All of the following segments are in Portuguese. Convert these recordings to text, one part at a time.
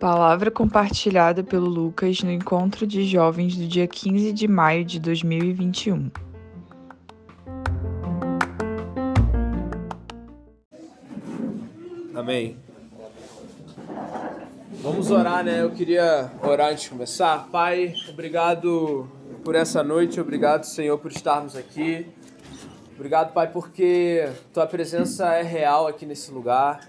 Palavra compartilhada pelo Lucas no encontro de jovens do dia 15 de maio de 2021. Amém. Vamos orar, né? Eu queria orar antes de começar. Pai, obrigado por essa noite, obrigado, Senhor, por estarmos aqui. Obrigado, Pai, porque tua presença é real aqui nesse lugar.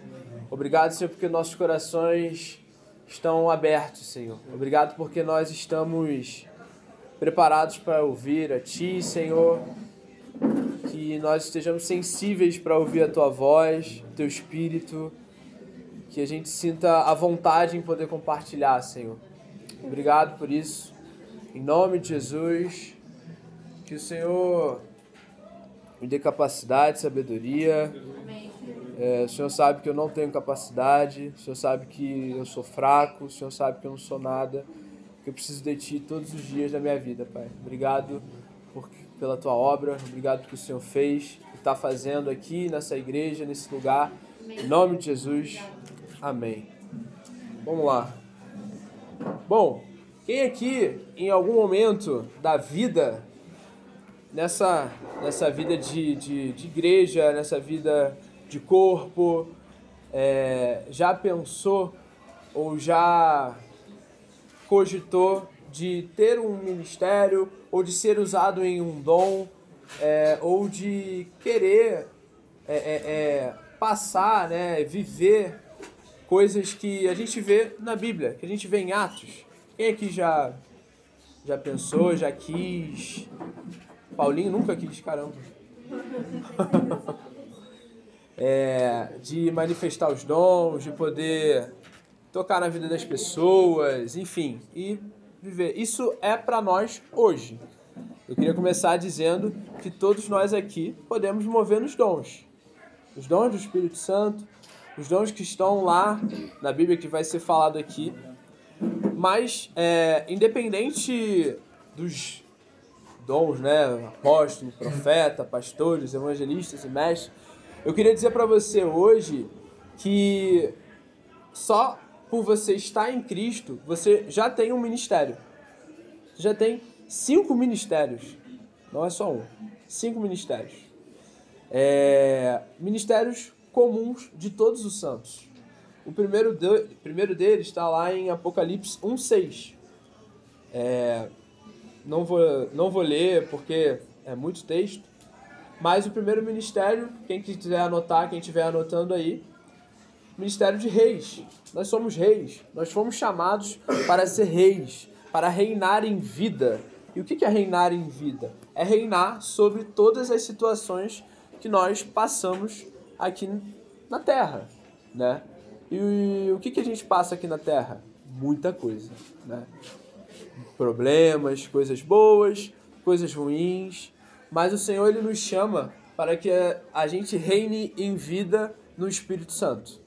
Obrigado, Senhor, porque nossos corações estão abertos, Senhor. Obrigado porque nós estamos preparados para ouvir a Ti, Senhor. Que nós estejamos sensíveis para ouvir a Tua voz, Teu Espírito. Que a gente sinta a vontade em poder compartilhar, Senhor. Obrigado por isso. Em nome de Jesus. Que o Senhor me dê capacidade, sabedoria. É, o Senhor sabe que eu não tenho capacidade, o Senhor sabe que eu sou fraco, o Senhor sabe que eu não sou nada, que eu preciso de Ti todos os dias da minha vida, Pai. Obrigado por, pela Tua obra, obrigado pelo que o Senhor fez e está fazendo aqui nessa igreja, nesse lugar. Em nome de Jesus, amém. Vamos lá. Bom, quem aqui, em algum momento da vida, nessa, nessa vida de, de, de igreja, nessa vida de corpo, é, já pensou ou já cogitou de ter um ministério ou de ser usado em um dom é, ou de querer é, é, é passar, né, viver coisas que a gente vê na Bíblia, que a gente vê em Atos. Quem aqui já já pensou, já quis? Paulinho nunca quis, caramba. é, de manifestar os dons, de poder tocar na vida das pessoas, enfim, e viver. Isso é para nós hoje. Eu queria começar dizendo que todos nós aqui podemos mover nos dons. Os dons do Espírito Santo, os dons que estão lá na Bíblia que vai ser falado aqui. Mas, é, independente dos dons, né? Apóstolo, profeta, pastores, evangelistas e mestres, eu queria dizer para você hoje que só por você estar em Cristo, você já tem um ministério. Você já tem cinco ministérios. Não é só um. Cinco ministérios. É, ministérios comuns de todos os santos. O primeiro, de, primeiro deles está lá em Apocalipse 1,6. É, não, vou, não vou ler porque é muito texto, mas o primeiro ministério, quem quiser anotar, quem estiver anotando aí, ministério de reis. Nós somos reis. Nós fomos chamados para ser reis, para reinar em vida. E o que é reinar em vida? É reinar sobre todas as situações que nós passamos aqui na Terra, né? E o que a gente passa aqui na Terra? Muita coisa, né? Problemas, coisas boas, coisas ruins, mas o Senhor ele nos chama para que a gente reine em vida no Espírito Santo.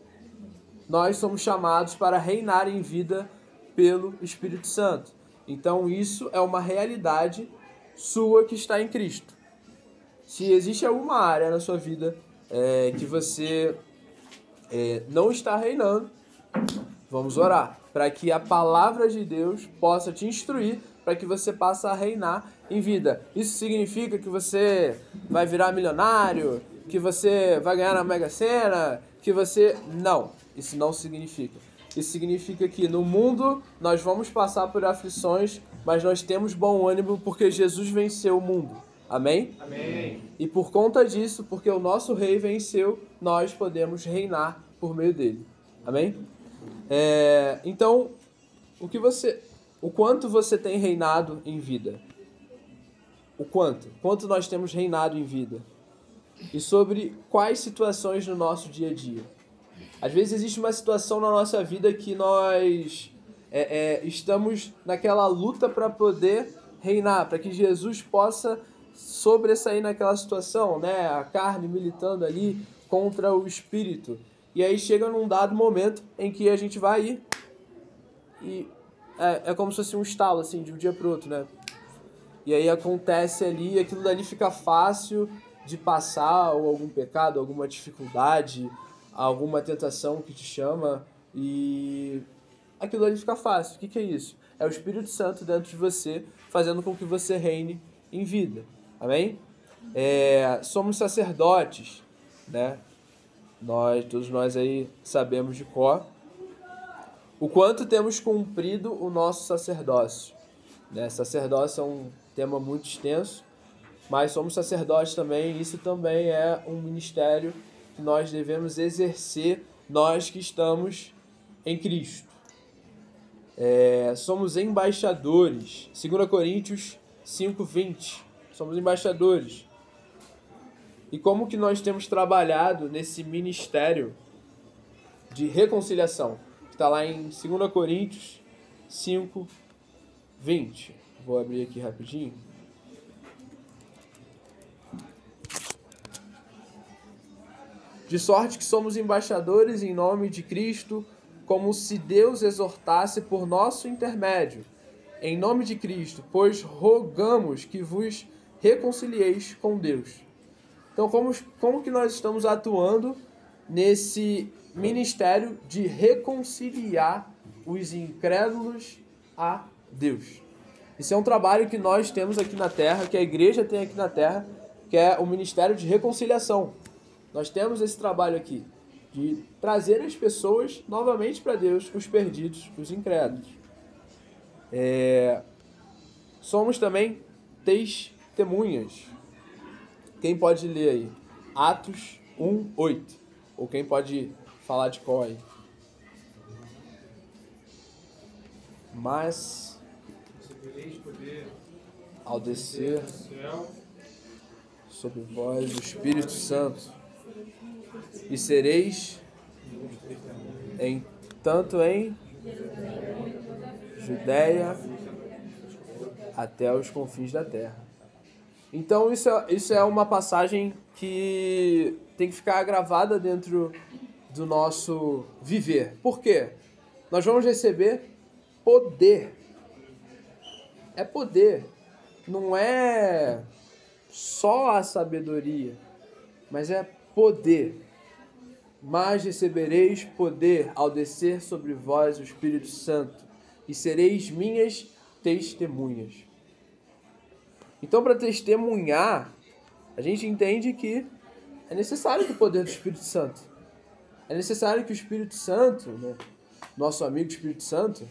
Nós somos chamados para reinar em vida pelo Espírito Santo. Então isso é uma realidade sua que está em Cristo. Se existe alguma área na sua vida é, que você é, não está reinando, vamos orar para que a palavra de Deus possa te instruir para que você passe a reinar em vida. Isso significa que você vai virar milionário, que você vai ganhar na Mega Sena, que você. Não, isso não significa. Isso significa que no mundo nós vamos passar por aflições, mas nós temos bom ânimo porque Jesus venceu o mundo. Amém? Amém. E por conta disso, porque o nosso rei venceu, nós podemos reinar por meio dele. Amém? É, então, o que você o quanto você tem reinado em vida. O quanto? Quanto nós temos reinado em vida. E sobre quais situações no nosso dia a dia. Às vezes existe uma situação na nossa vida que nós é, é, estamos naquela luta para poder reinar, para que Jesus possa sobressair naquela situação, né? A carne militando ali contra o espírito. E aí chega num dado momento em que a gente vai ir e é, é como se fosse um estalo, assim, de um dia pro outro, né? E aí acontece ali, aquilo dali fica fácil de passar ou algum pecado, alguma dificuldade, alguma tentação que te chama e aquilo ali fica fácil. O que, que é isso? É o Espírito Santo dentro de você, fazendo com que você reine em vida. Amém? É, somos sacerdotes, né? Nós, todos nós aí sabemos de cor o quanto temos cumprido o nosso sacerdócio. Né? Sacerdócio é um tema muito extenso, mas somos sacerdotes também, isso também é um ministério que nós devemos exercer, nós que estamos em Cristo. É, somos embaixadores. 2 Coríntios 5,20. Somos embaixadores. E como que nós temos trabalhado nesse ministério de reconciliação? Que está lá em 2 Coríntios 5, 20. Vou abrir aqui rapidinho. De sorte que somos embaixadores em nome de Cristo, como se Deus exortasse por nosso intermédio. Em nome de Cristo, pois rogamos que vos reconcilieis com Deus. Então, como, como que nós estamos atuando nesse ministério de reconciliar os incrédulos a Deus? Isso é um trabalho que nós temos aqui na Terra, que a igreja tem aqui na Terra, que é o ministério de reconciliação. Nós temos esse trabalho aqui de trazer as pessoas novamente para Deus, os perdidos, os incrédulos. É... Somos também testemunhas. Quem pode ler aí? Atos 1, 8. Ou quem pode falar de qual aí? Mas ao descer sobre vós o Espírito Santo e sereis em tanto em Judéia até os confins da terra. Então isso é, isso é uma passagem que tem que ficar gravada dentro do nosso viver. Por quê? Nós vamos receber poder. É poder. Não é só a sabedoria, mas é poder mas recebereis poder ao descer sobre vós o Espírito Santo, e sereis minhas testemunhas. Então, para testemunhar, a gente entende que é necessário o poder do Espírito Santo. É necessário que o Espírito Santo, né, nosso amigo Espírito Santo,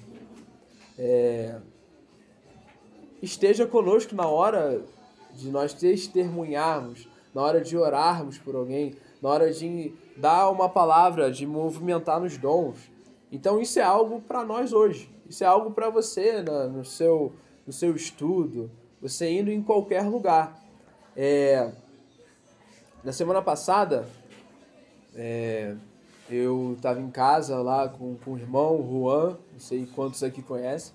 é, esteja conosco na hora de nós testemunharmos, na hora de orarmos por alguém, na hora de dar uma palavra, de movimentar nos dons. Então isso é algo para nós hoje. Isso é algo para você na, no, seu, no seu estudo, você indo em qualquer lugar. É, na semana passada, é, eu estava em casa lá com, com o irmão, o Juan, não sei quantos aqui conhecem,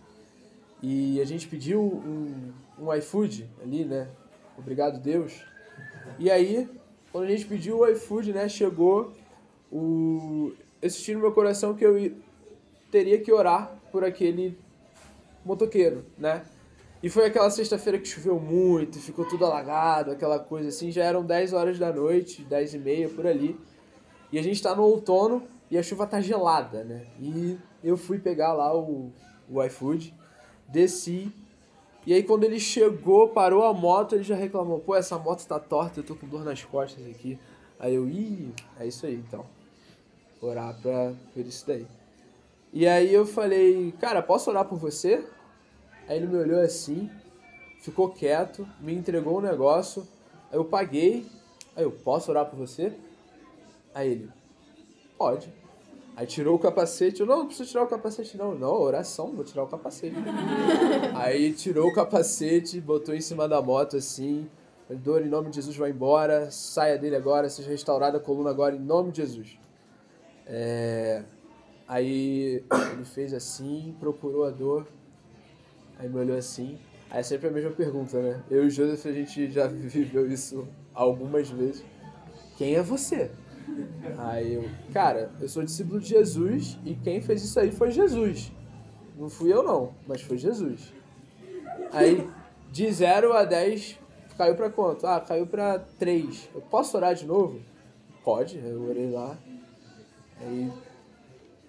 e a gente pediu um, um iFood ali, né? Obrigado, Deus. E aí quando a gente pediu o iFood, né, chegou o eu no meu coração que eu teria que orar por aquele motoqueiro, né? E foi aquela sexta-feira que choveu muito, ficou tudo alagado, aquela coisa assim. Já eram 10 horas da noite, 10 e meia por ali. E a gente tá no outono e a chuva tá gelada, né? E eu fui pegar lá o, o iFood, desci e aí quando ele chegou, parou a moto, ele já reclamou, pô, essa moto tá torta, eu tô com dor nas costas aqui. Aí eu, ih, é isso aí então. Orar pra ver isso daí. E aí eu falei, cara, posso orar por você? Aí ele me olhou assim, ficou quieto, me entregou um negócio, aí eu paguei, aí eu, posso orar por você? Aí ele, pode. Aí tirou o capacete. Eu, não, não precisa tirar o capacete, não. Não, oração, vou tirar o capacete. Aí tirou o capacete, botou em cima da moto assim. Dor, em nome de Jesus, vai embora. Saia dele agora, seja restaurada a coluna agora, em nome de Jesus. É... Aí ele fez assim, procurou a dor. Aí me olhou assim. Aí é sempre a mesma pergunta, né? Eu e o Joseph, a gente já viveu isso algumas vezes. Quem é você? Aí eu, cara, eu sou discípulo de Jesus e quem fez isso aí foi Jesus. Não fui eu não, mas foi Jesus. Aí, de 0 a 10, caiu para quanto? Ah, caiu para 3. Eu posso orar de novo? Pode, eu orei lá. Aí,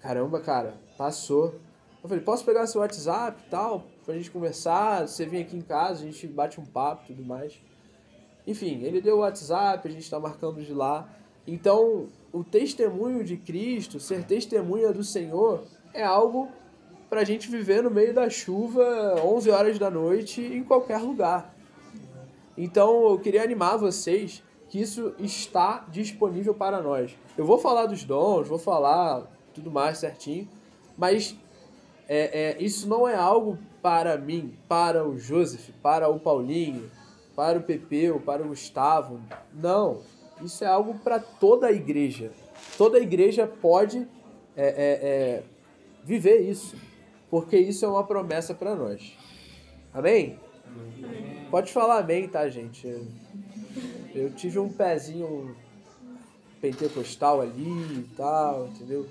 caramba, cara, passou. Eu falei, posso pegar seu WhatsApp e tal, pra gente conversar, você vem aqui em casa, a gente bate um papo e tudo mais. Enfim, ele deu o WhatsApp, a gente está marcando de lá. Então, o testemunho de Cristo, ser testemunha do Senhor, é algo para a gente viver no meio da chuva, 11 horas da noite, em qualquer lugar. Então, eu queria animar vocês que isso está disponível para nós. Eu vou falar dos dons, vou falar tudo mais certinho, mas é, é, isso não é algo para mim, para o Joseph, para o Paulinho, para o Pepeu, para o Gustavo. Não, isso é algo para toda a igreja. Toda a igreja pode é, é, é viver isso, porque isso é uma promessa para nós. Amém? Pode falar amém, tá, gente? Eu tive um pezinho pentecostal ali e tal, entendeu?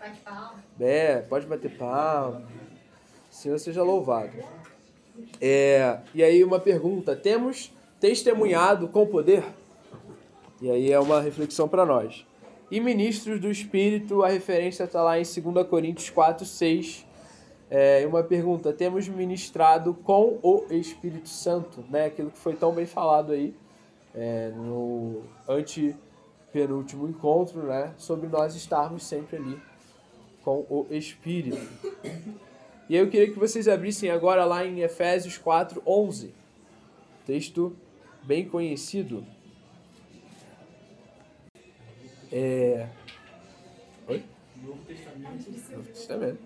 Bate palma. É, pode bater palma. Senhor seja louvado. É, e aí uma pergunta, temos testemunhado com poder? E aí é uma reflexão para nós. E ministros do Espírito, a referência está lá em 2 Coríntios 4, 6. É, uma pergunta, temos ministrado com o Espírito Santo, né? Aquilo que foi tão bem falado aí é, no antepenúltimo encontro, né? Sobre nós estarmos sempre ali com o Espírito. E aí eu queria que vocês abrissem agora lá em Efésios 4, 11. Texto bem conhecido. É... Oi? Novo Testamento. Novo Testamento.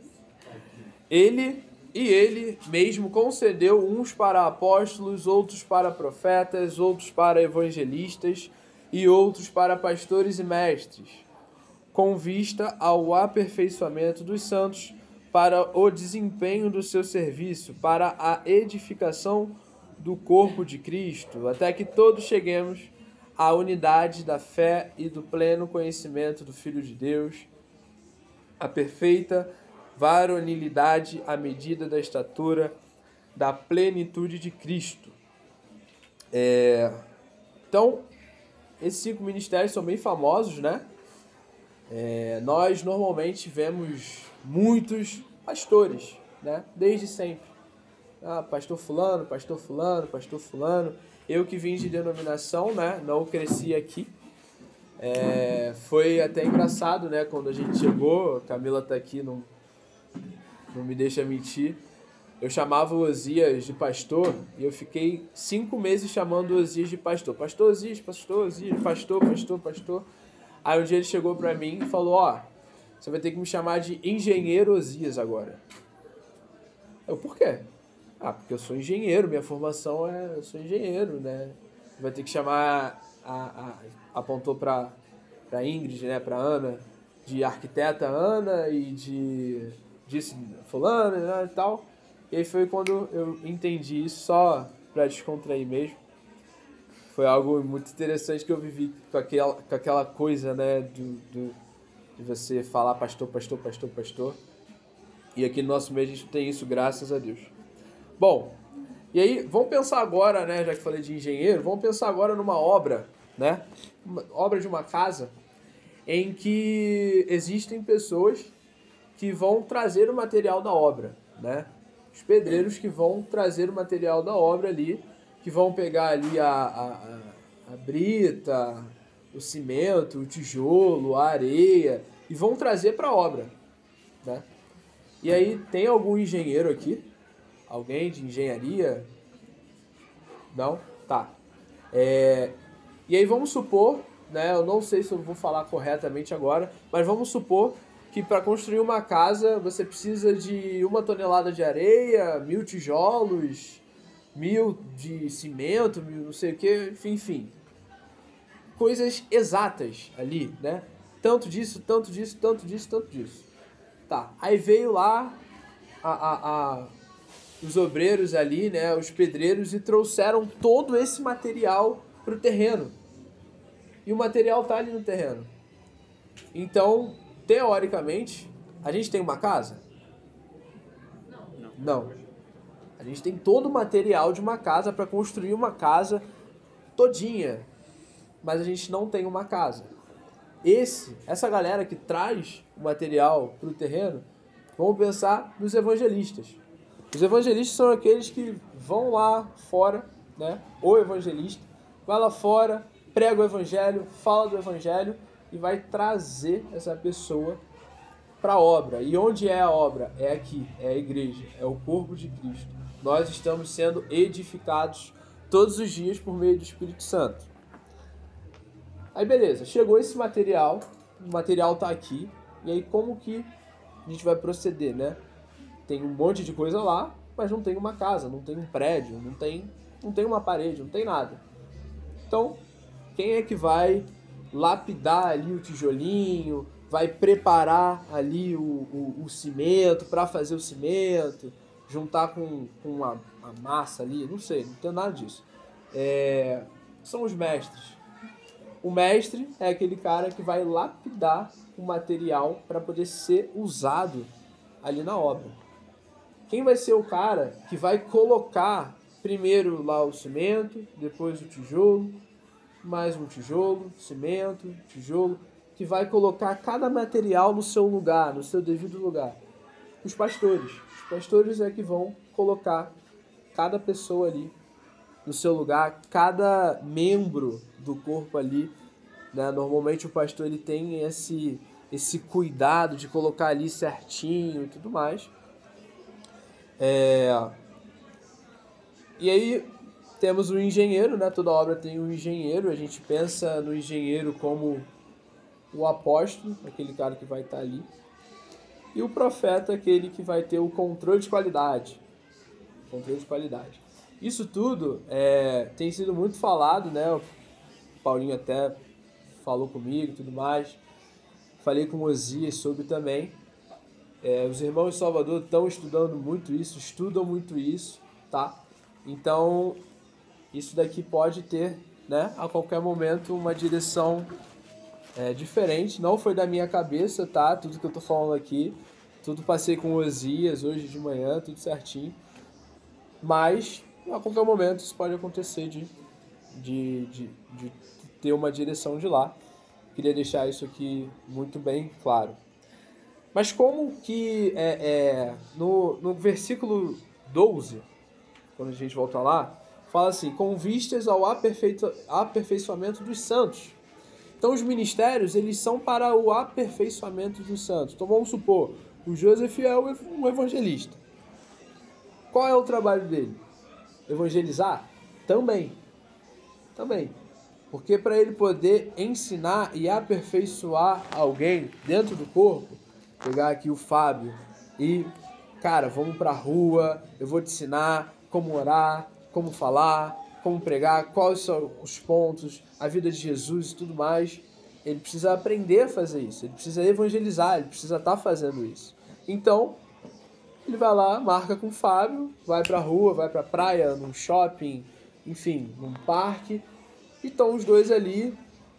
Ele e ele mesmo concedeu uns para apóstolos, outros para profetas, outros para evangelistas e outros para pastores e mestres, com vista ao aperfeiçoamento dos santos, para o desempenho do seu serviço, para a edificação do corpo de Cristo, até que todos cheguemos à unidade da fé e do pleno conhecimento do Filho de Deus, a perfeita varonilidade à medida da estatura da plenitude de Cristo. É, então, esses cinco ministérios são bem famosos, né? É, nós normalmente vemos muitos pastores, né? Desde sempre. Ah, pastor fulano, pastor fulano, pastor fulano. Eu que vim de denominação, né? Não cresci aqui. É, foi até engraçado, né? Quando a gente chegou, Camila tá aqui, não, não me deixa mentir. Eu chamava o Osias de pastor e eu fiquei cinco meses chamando o Osias de pastor. Pastor Osias, pastor Osias, pastor, pastor, pastor. Aí um dia ele chegou pra mim e falou, ó, você vai ter que me chamar de engenheiro Osias agora. Eu, por quê? Ah, porque eu sou engenheiro, minha formação é. Eu sou engenheiro, né? Vai ter que chamar. A, a, apontou pra, pra Ingrid, né? Pra Ana, de arquiteta Ana e de. disse fulano né, e tal. E aí foi quando eu entendi isso só pra descontrair mesmo. Foi algo muito interessante que eu vivi com aquela, com aquela coisa, né? Do, do, de você falar pastor, pastor, pastor, pastor. E aqui no nosso meio a gente tem isso, graças a Deus. Bom, e aí vamos pensar agora, né, já que falei de engenheiro, vamos pensar agora numa obra, né, uma obra de uma casa, em que existem pessoas que vão trazer o material da obra, né, os pedreiros que vão trazer o material da obra ali, que vão pegar ali a, a, a brita, o cimento, o tijolo, a areia e vão trazer para a obra, né? E aí tem algum engenheiro aqui? Alguém de engenharia? Não? Tá. É, e aí vamos supor, né? Eu não sei se eu vou falar corretamente agora, mas vamos supor que para construir uma casa você precisa de uma tonelada de areia, mil tijolos, mil de cimento, mil não sei o que, enfim, enfim. Coisas exatas ali, né? Tanto disso, tanto disso, tanto disso, tanto disso. Tá. Aí veio lá a, a, a os obreiros ali, né, os pedreiros, e trouxeram todo esse material para o terreno. E o material tá ali no terreno. Então, teoricamente, a gente tem uma casa? Não. Não. A gente tem todo o material de uma casa para construir uma casa todinha, mas a gente não tem uma casa. Esse, essa galera que traz o material para o terreno, vamos pensar nos evangelistas. Os evangelistas são aqueles que vão lá fora, né? O evangelista vai lá fora, prega o evangelho, fala do evangelho e vai trazer essa pessoa para a obra. E onde é a obra? É aqui, é a igreja, é o corpo de Cristo. Nós estamos sendo edificados todos os dias por meio do Espírito Santo. Aí beleza, chegou esse material, o material está aqui, e aí como que a gente vai proceder, né? Tem um monte de coisa lá, mas não tem uma casa, não tem um prédio, não tem, não tem uma parede, não tem nada. Então, quem é que vai lapidar ali o tijolinho, vai preparar ali o, o, o cimento para fazer o cimento, juntar com, com a, a, massa ali, não sei, não tem nada disso. É, são os mestres. O mestre é aquele cara que vai lapidar o material para poder ser usado ali na obra. Quem vai ser o cara que vai colocar primeiro lá o cimento, depois o tijolo, mais um tijolo, cimento, tijolo, que vai colocar cada material no seu lugar, no seu devido lugar. Os pastores. Os pastores é que vão colocar cada pessoa ali no seu lugar, cada membro do corpo ali. Né? Normalmente o pastor ele tem esse, esse cuidado de colocar ali certinho e tudo mais. É... E aí temos o engenheiro, né? Toda obra tem um engenheiro. A gente pensa no engenheiro como o apóstolo, aquele cara que vai estar ali, e o profeta, aquele que vai ter o controle de qualidade. Controle de qualidade. Isso tudo é, tem sido muito falado, né? O Paulinho até falou comigo e tudo mais. Falei com o Osias sobre também. É, os irmãos de Salvador estão estudando muito isso, estudam muito isso, tá? Então, isso daqui pode ter, né, a qualquer momento, uma direção é, diferente. Não foi da minha cabeça, tá? Tudo que eu tô falando aqui. Tudo passei com Osias hoje de manhã, tudo certinho. Mas a qualquer momento isso pode acontecer de, de, de, de ter uma direção de lá. Queria deixar isso aqui muito bem claro. Mas como que é, é, no, no versículo 12, quando a gente volta lá, fala assim, com vistas ao aperfeiçoamento dos santos então os ministérios, eles são para o aperfeiçoamento dos santos. Então vamos supor, o Joseph é um evangelista. Qual é o trabalho dele? Evangelizar? Também. Também. Porque para ele poder ensinar e aperfeiçoar alguém dentro do corpo, pegar aqui o Fábio e, cara, vamos para a rua, eu vou te ensinar como orar, como falar, como pregar, quais são os pontos, a vida de Jesus e tudo mais. Ele precisa aprender a fazer isso, ele precisa evangelizar, ele precisa estar tá fazendo isso. Então, ele vai lá, marca com o Fábio, vai pra rua, vai pra praia, num shopping, enfim, num parque, e estão os dois ali.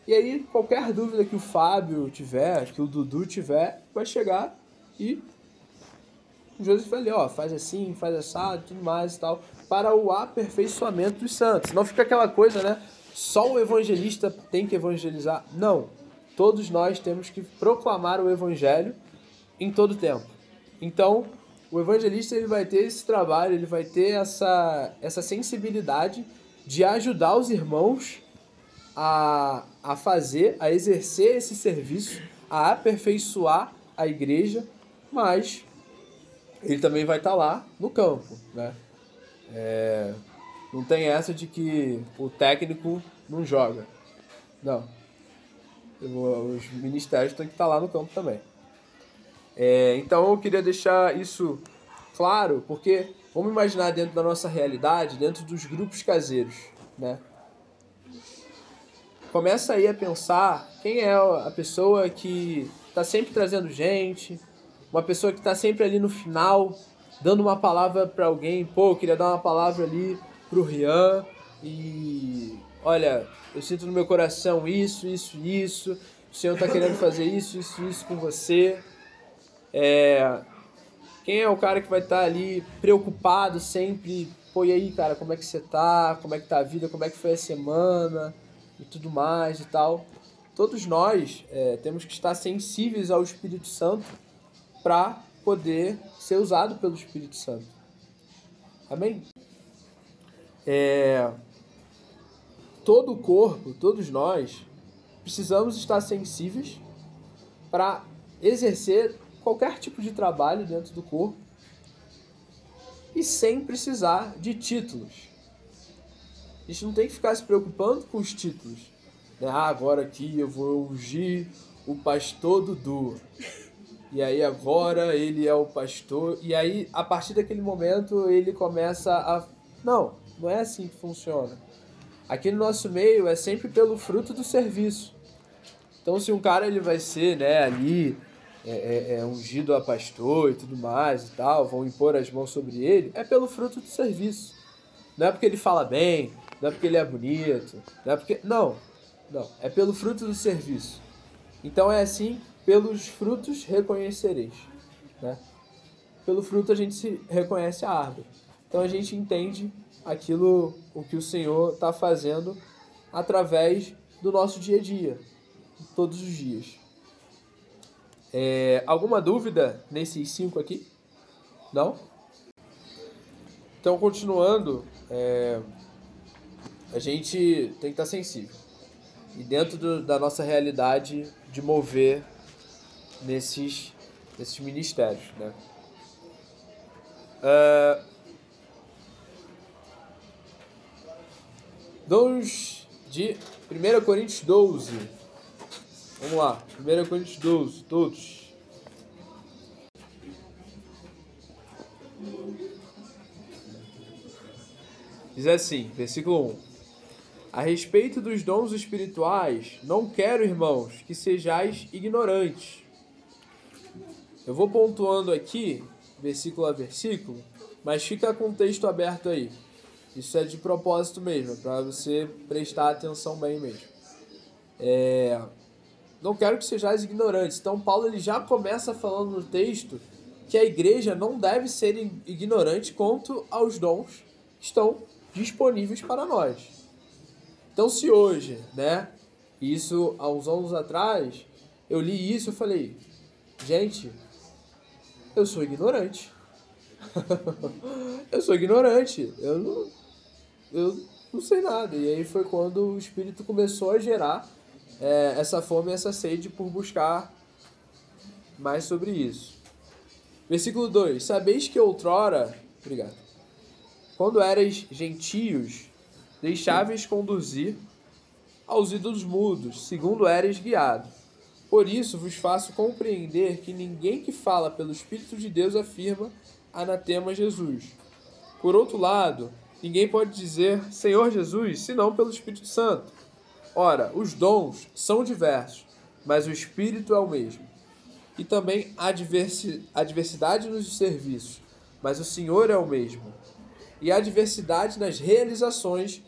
E aí, qualquer dúvida que o Fábio tiver, que o Dudu tiver, vai chegar e o Joseph ali, ó, faz assim, faz assado, tudo mais e tal para o aperfeiçoamento dos santos. Não fica aquela coisa, né? Só o evangelista tem que evangelizar. Não. Todos nós temos que proclamar o evangelho em todo tempo. Então, o evangelista ele vai ter esse trabalho, ele vai ter essa, essa sensibilidade de ajudar os irmãos a, a fazer, a exercer esse serviço, a aperfeiçoar a igreja, mas ele também vai estar lá no campo, né? É, não tem essa de que o técnico não joga. Não. Os ministérios têm que estar lá no campo também. É, então eu queria deixar isso claro, porque vamos imaginar dentro da nossa realidade, dentro dos grupos caseiros, né? Começa aí a pensar quem é a pessoa que está sempre trazendo gente, uma pessoa que está sempre ali no final dando uma palavra para alguém, pô, eu queria dar uma palavra ali pro Rian e olha, eu sinto no meu coração isso, isso, isso, o Senhor está querendo fazer isso, isso, isso com você. É... Quem é o cara que vai estar ali preocupado sempre? Pô, e aí, cara, como é que você tá? Como é que tá a vida? Como é que foi a semana? E tudo mais e tal. Todos nós é, temos que estar sensíveis ao Espírito Santo para poder ser usado pelo Espírito Santo. Amém? É, todo o corpo, todos nós, precisamos estar sensíveis para exercer qualquer tipo de trabalho dentro do corpo e sem precisar de títulos. A gente não tem que ficar se preocupando com os títulos. Né? Ah, agora aqui eu vou ungir o pastor Dudu. E aí agora ele é o pastor. E aí, a partir daquele momento, ele começa a. Não, não é assim que funciona. Aqui no nosso meio é sempre pelo fruto do serviço. Então, se um cara ele vai ser né, ali é, é, é, ungido a pastor e tudo mais e tal, vão impor as mãos sobre ele, é pelo fruto do serviço. Não é porque ele fala bem, não é porque ele é bonito, não é porque. Não, não. É pelo fruto do serviço. Então é assim, pelos frutos reconhecereis. Né? Pelo fruto a gente se reconhece a árvore. Então a gente entende aquilo o que o Senhor está fazendo através do nosso dia a dia, todos os dias. É, alguma dúvida nesses cinco aqui? Não? Então, continuando, é, a gente tem que estar sensível. E dentro do, da nossa realidade de mover nesses, nesses ministérios. Né? Uh, dons de 1 Coríntios 12. Vamos lá, 1 Coríntios 12, todos. Diz assim, versículo 1. A respeito dos dons espirituais, não quero, irmãos, que sejais ignorantes. Eu vou pontuando aqui, versículo a versículo, mas fica com o texto aberto aí. Isso é de propósito mesmo, para você prestar atenção bem mesmo. É, não quero que sejais ignorantes. Então Paulo ele já começa falando no texto que a igreja não deve ser ignorante quanto aos dons que estão disponíveis para nós. Então se hoje, né, isso há uns anos atrás, eu li isso e falei, gente, eu sou ignorante. eu sou ignorante. Eu não, eu não sei nada. E aí foi quando o Espírito começou a gerar é, essa fome e essa sede por buscar mais sobre isso. Versículo 2: Sabeis que outrora, obrigado, quando erais gentios, deixáveis conduzir aos ídolos mudos, segundo eras guiado. Por isso vos faço compreender que ninguém que fala pelo Espírito de Deus afirma anatema Jesus. Por outro lado, ninguém pode dizer Senhor Jesus senão pelo Espírito Santo. Ora, os dons são diversos, mas o Espírito é o mesmo. E também há diversidade nos serviços, mas o Senhor é o mesmo. E há diversidade nas realizações,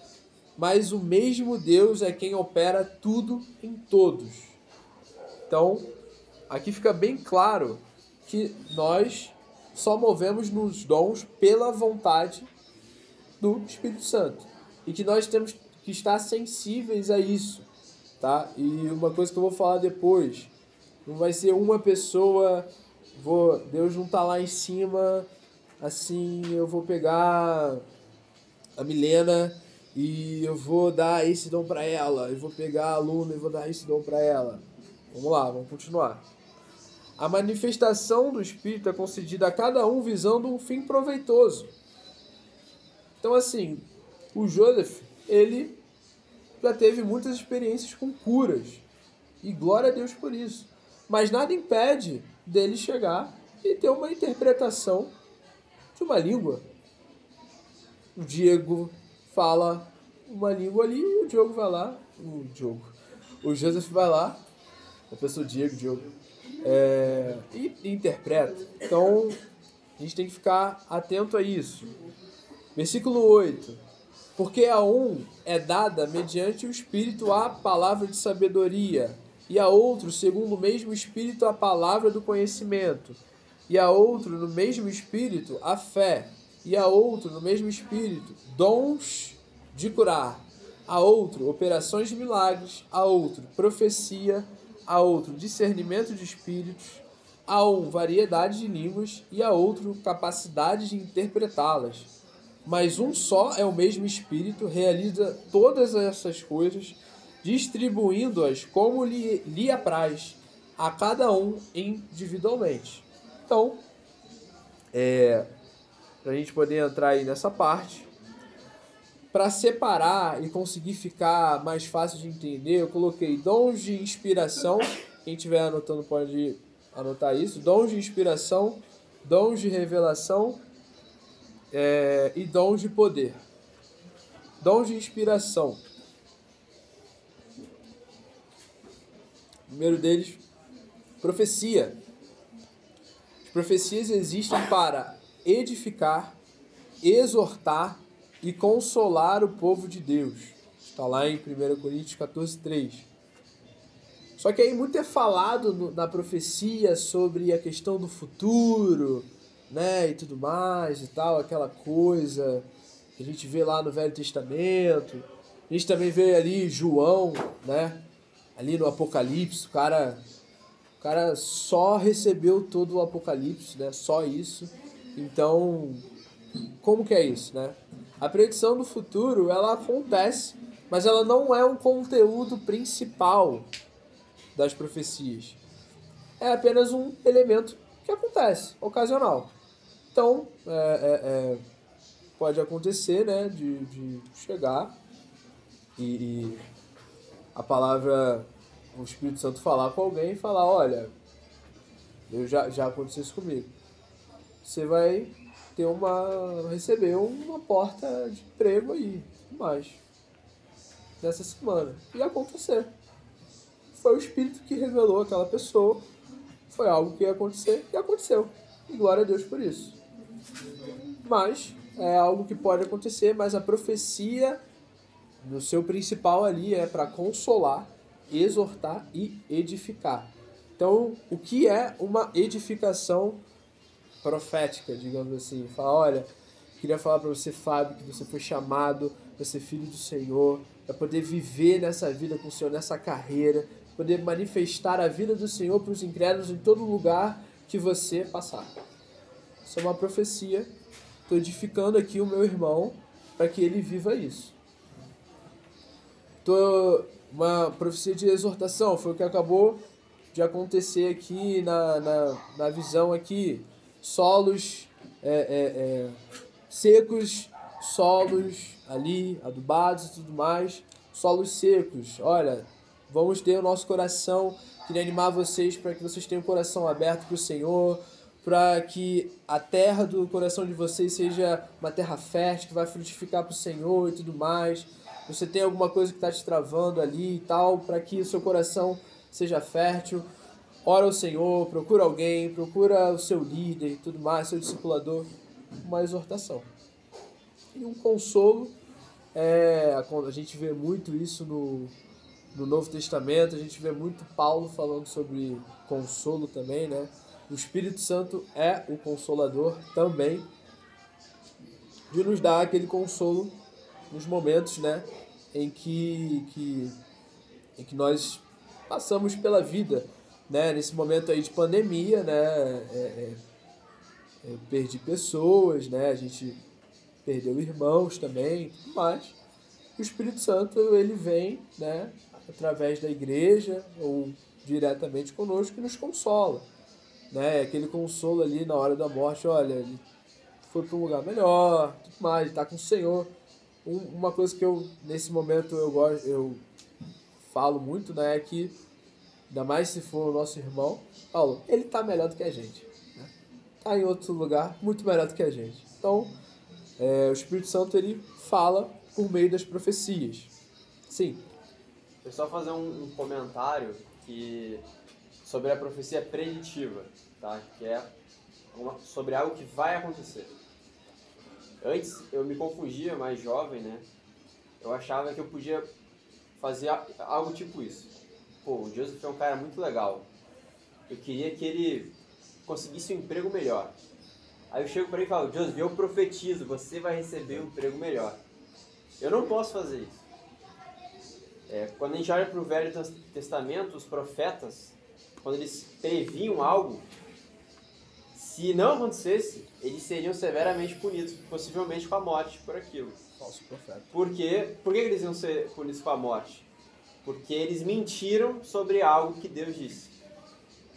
mas o mesmo Deus é quem opera tudo em todos. Então, aqui fica bem claro que nós só movemos nos dons pela vontade do Espírito Santo. E que nós temos que estar sensíveis a isso, tá? E uma coisa que eu vou falar depois, não vai ser uma pessoa, vou, Deus não tá lá em cima, assim, eu vou pegar a Milena e eu vou dar esse dom para ela, eu vou pegar a aluna e vou dar esse dom para ela. Vamos lá, vamos continuar. A manifestação do Espírito é concedida a cada um visando um fim proveitoso. Então, assim, o Joseph, ele já teve muitas experiências com curas. E glória a Deus por isso. Mas nada impede dele chegar e ter uma interpretação de uma língua. O Diego fala uma língua ali e o Diogo vai lá. O Diogo. O Joseph vai lá. A pessoa Diego, Diogo. É, e, e interpreta. Então a gente tem que ficar atento a isso. Versículo 8. Porque a um é dada mediante o Espírito a palavra de sabedoria, e a outro, segundo o mesmo Espírito, a palavra do conhecimento, e a outro, no mesmo espírito, a fé, e a outro, no mesmo espírito, dons de curar, a outro, operações de milagres, a outro, profecia, a outro, discernimento de espíritos, a um, variedade de línguas, e a outro, capacidade de interpretá-las. Mas um só é o mesmo Espírito, realiza todas essas coisas, distribuindo-as como lhe, lhe apraz, a cada um individualmente. Então, é, para a gente poder entrar aí nessa parte, para separar e conseguir ficar mais fácil de entender, eu coloquei dons de inspiração. Quem estiver anotando pode anotar isso. Dons de inspiração, dons de revelação é, e dons de poder. Dons de inspiração. O primeiro deles, profecia. As profecias existem para edificar, exortar e consolar o povo de Deus. Está lá em 1 Coríntios 14, 3. Só que aí muito é falado no, na profecia sobre a questão do futuro, né, e tudo mais e tal, aquela coisa que a gente vê lá no Velho Testamento. A gente também vê ali João, né, ali no Apocalipse, o cara o cara só recebeu todo o Apocalipse, né, só isso. Então, como que é isso, né? A predição do futuro, ela acontece, mas ela não é um conteúdo principal das profecias. É apenas um elemento que acontece, ocasional. Então, é, é, é, pode acontecer, né, de, de chegar e, e, a palavra, o Espírito Santo falar com alguém e falar, olha, eu já, já aconteceu isso comigo. Você vai ter uma. receber uma porta de emprego aí, mais. Nessa semana. E acontecer. Foi o Espírito que revelou aquela pessoa. Foi algo que ia acontecer e aconteceu. E glória a Deus por isso. Mas é algo que pode acontecer, mas a profecia no seu principal ali é para consolar, exortar e edificar. Então, o que é uma edificação profética, digamos assim. Fala, olha, queria falar para você, Fábio, que você foi chamado para ser filho do Senhor, para poder viver nessa vida com o Senhor, nessa carreira, poder manifestar a vida do Senhor para os incrédulos em todo lugar que você passar. Isso é uma profecia. Estou edificando aqui o meu irmão para que ele viva isso. Tô, uma profecia de exortação foi o que acabou de acontecer aqui na, na, na visão aqui solos é, é, é, secos, solos ali adubados e tudo mais, solos secos. Olha, vamos ter o nosso coração. Queria animar vocês para que vocês tenham o coração aberto para o Senhor, para que a terra do coração de vocês seja uma terra fértil, que vai frutificar para o Senhor e tudo mais. Você tem alguma coisa que está te travando ali e tal, para que o seu coração seja fértil ora ao Senhor, procura alguém, procura o seu líder e tudo mais, seu discipulador, uma exortação. E um consolo, é, a gente vê muito isso no, no Novo Testamento, a gente vê muito Paulo falando sobre consolo também, né? O Espírito Santo é o consolador também, de nos dar aquele consolo nos momentos, né, em que, que, em que nós passamos pela vida né, nesse momento aí de pandemia, né, é, é, é, perdi pessoas, né, a gente perdeu irmãos também, mas o Espírito Santo ele vem, né, através da igreja ou diretamente conosco e nos consola, né, aquele consolo ali na hora da morte, olha, ele foi para um lugar melhor, tudo mais, está com o Senhor. Um, uma coisa que eu nesse momento eu gosto, eu falo muito, né, é que ainda mais se for o nosso irmão, Paulo, ele está melhor do que a gente. Né? Tá em outro lugar, muito melhor do que a gente. Então, é, o Espírito Santo ele fala por meio das profecias. Sim. Eu só fazer um, um comentário que sobre a profecia preditiva, tá? Que é uma, sobre algo que vai acontecer. Antes eu me confundia, mais jovem, né? Eu achava que eu podia fazer algo tipo isso pô, o Joseph é um cara muito legal. Eu queria que ele conseguisse um emprego melhor. Aí eu chego para ele e falo, Joseph, eu profetizo, você vai receber um emprego melhor. Eu não posso fazer isso. É, quando a gente olha para o Velho Testamento, os profetas, quando eles previam algo, se não acontecesse, eles seriam severamente punidos, possivelmente com a morte por aquilo. Falso profeta. Por quê? Por que eles iam ser punidos com a morte? Porque eles mentiram sobre algo que Deus disse.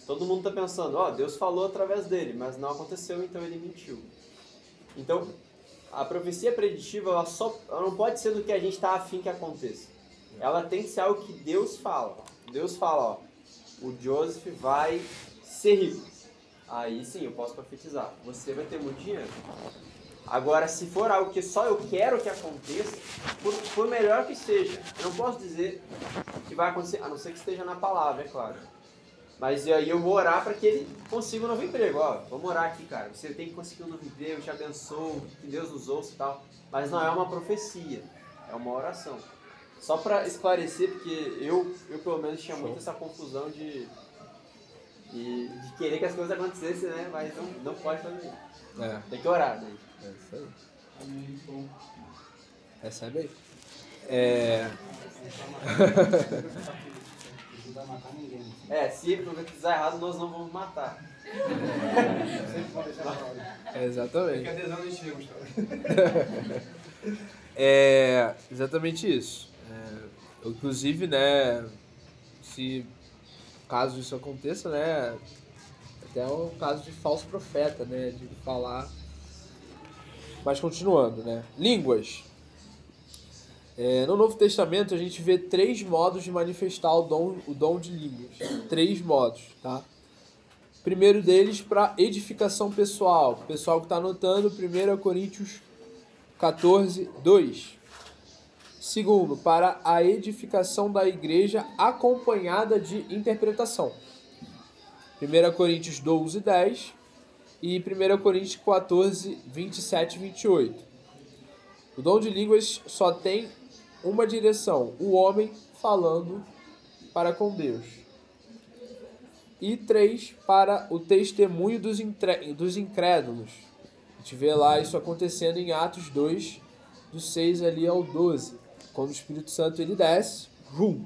Todo mundo está pensando, ó, oh, Deus falou através dele, mas não aconteceu, então ele mentiu. Então, a profecia preditiva, ela, só, ela não pode ser do que a gente está afim que aconteça. Ela tem que ser algo que Deus fala. Deus fala, ó, o Joseph vai ser rico. Aí sim, eu posso profetizar. Você vai ter muito dinheiro. Agora, se for algo que só eu quero que aconteça, por, por melhor que seja, eu não posso dizer que vai acontecer, a não ser que esteja na palavra, é claro. Mas aí eu vou orar para que ele consiga um novo emprego. Ó, vamos orar aqui, cara. Você tem que conseguir um novo emprego, te abençoo, que Deus nos ouça e tal. Mas não é uma profecia, é uma oração. Só para esclarecer, porque eu, eu pelo menos tinha muito essa confusão de, de, de, querer que as coisas acontecessem, né? Mas não, não pode fazer isso. É. Tem que orar, né? É isso aí. Recebe aí. É. É, se profetizar errado, nós não vamos matar. É, exatamente. É exatamente isso. É, inclusive, né, se caso isso aconteça, né, até um caso de falso profeta, né, de falar. Mas continuando, né, línguas. É, no Novo Testamento a gente vê três modos de manifestar o dom, o dom de línguas. Três modos, tá? Primeiro deles para edificação pessoal. O pessoal que está anotando, 1 Coríntios 14, 2. Segundo, para a edificação da igreja acompanhada de interpretação. 1 Coríntios 12, 10 e 1 Coríntios 14, 27 e 28. O dom de línguas só tem uma direção, o homem falando para com Deus. E três, para o testemunho dos, dos incrédulos. A gente vê lá isso acontecendo em Atos 2, do 6 ali ao 12. Quando o Espírito Santo ele desce, rum,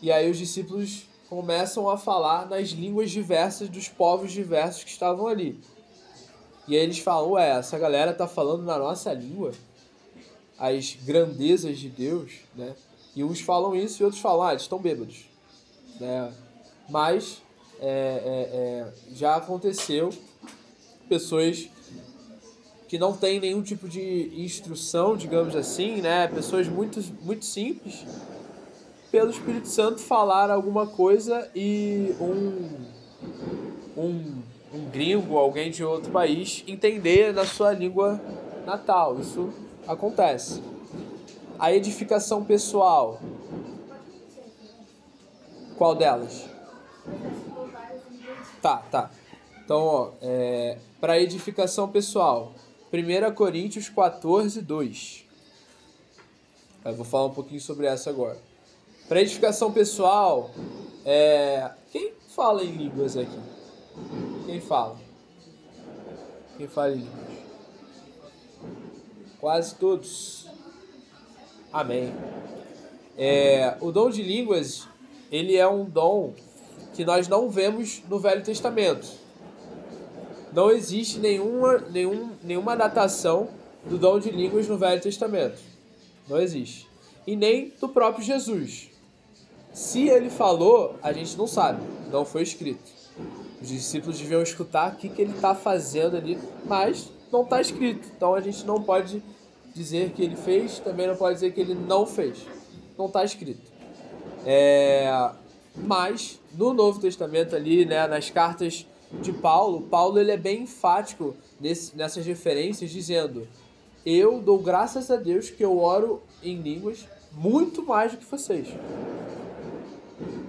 e aí os discípulos começam a falar nas línguas diversas dos povos diversos que estavam ali. E aí eles falam, ué, essa galera tá falando na nossa língua? as grandezas de Deus, né? E uns falam isso e outros falam, ah, eles estão bêbados, né? Mas é, é, é, já aconteceu pessoas que não têm nenhum tipo de instrução, digamos assim, né? Pessoas muito, muito simples, pelo Espírito Santo falar alguma coisa e um, um, um gringo, alguém de outro país, entender na sua língua natal. Isso acontece. A edificação pessoal. Qual delas? Tá, tá. Então, ó, é, para edificação pessoal, 1 Coríntios 14, 2. Eu vou falar um pouquinho sobre essa agora. Para edificação pessoal, é, quem fala em línguas aqui? Quem fala? Quem fala em línguas? Quase todos. Amém. É, o dom de línguas, ele é um dom que nós não vemos no Velho Testamento. Não existe nenhuma, nenhum, nenhuma datação do dom de línguas no Velho Testamento. Não existe. E nem do próprio Jesus. Se ele falou, a gente não sabe. Não foi escrito. Os discípulos deviam escutar o que, que ele está fazendo ali, mas não está escrito. Então a gente não pode dizer que ele fez, também não pode dizer que ele não fez. Não está escrito. É, mas no Novo Testamento ali, né, nas cartas de Paulo, Paulo ele é bem enfático nesse, nessas referências, dizendo: Eu dou graças a Deus que eu oro em línguas muito mais do que vocês.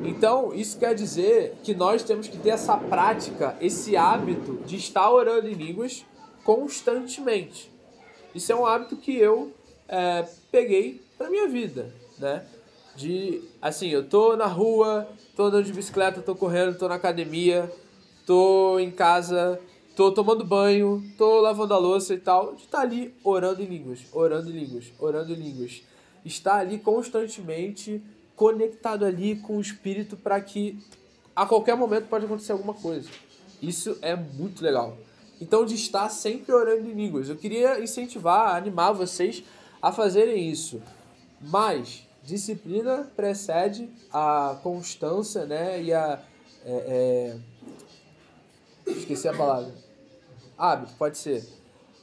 Então, isso quer dizer que nós temos que ter essa prática, esse hábito de estar orando em línguas constantemente. Isso é um hábito que eu é, peguei para minha vida, né? De, assim, eu tô na rua, tô andando de bicicleta, tô correndo, tô na academia, tô em casa, tô tomando banho, tô lavando a louça e tal, de estar ali orando em línguas, orando em línguas, orando em línguas. Estar ali constantemente conectado ali com o Espírito para que a qualquer momento pode acontecer alguma coisa. Isso é muito legal. Então, de estar sempre orando em línguas. Eu queria incentivar, animar vocês a fazerem isso. Mas disciplina precede a constância, né? E a. É, é... Esqueci a palavra. Hábito, pode ser.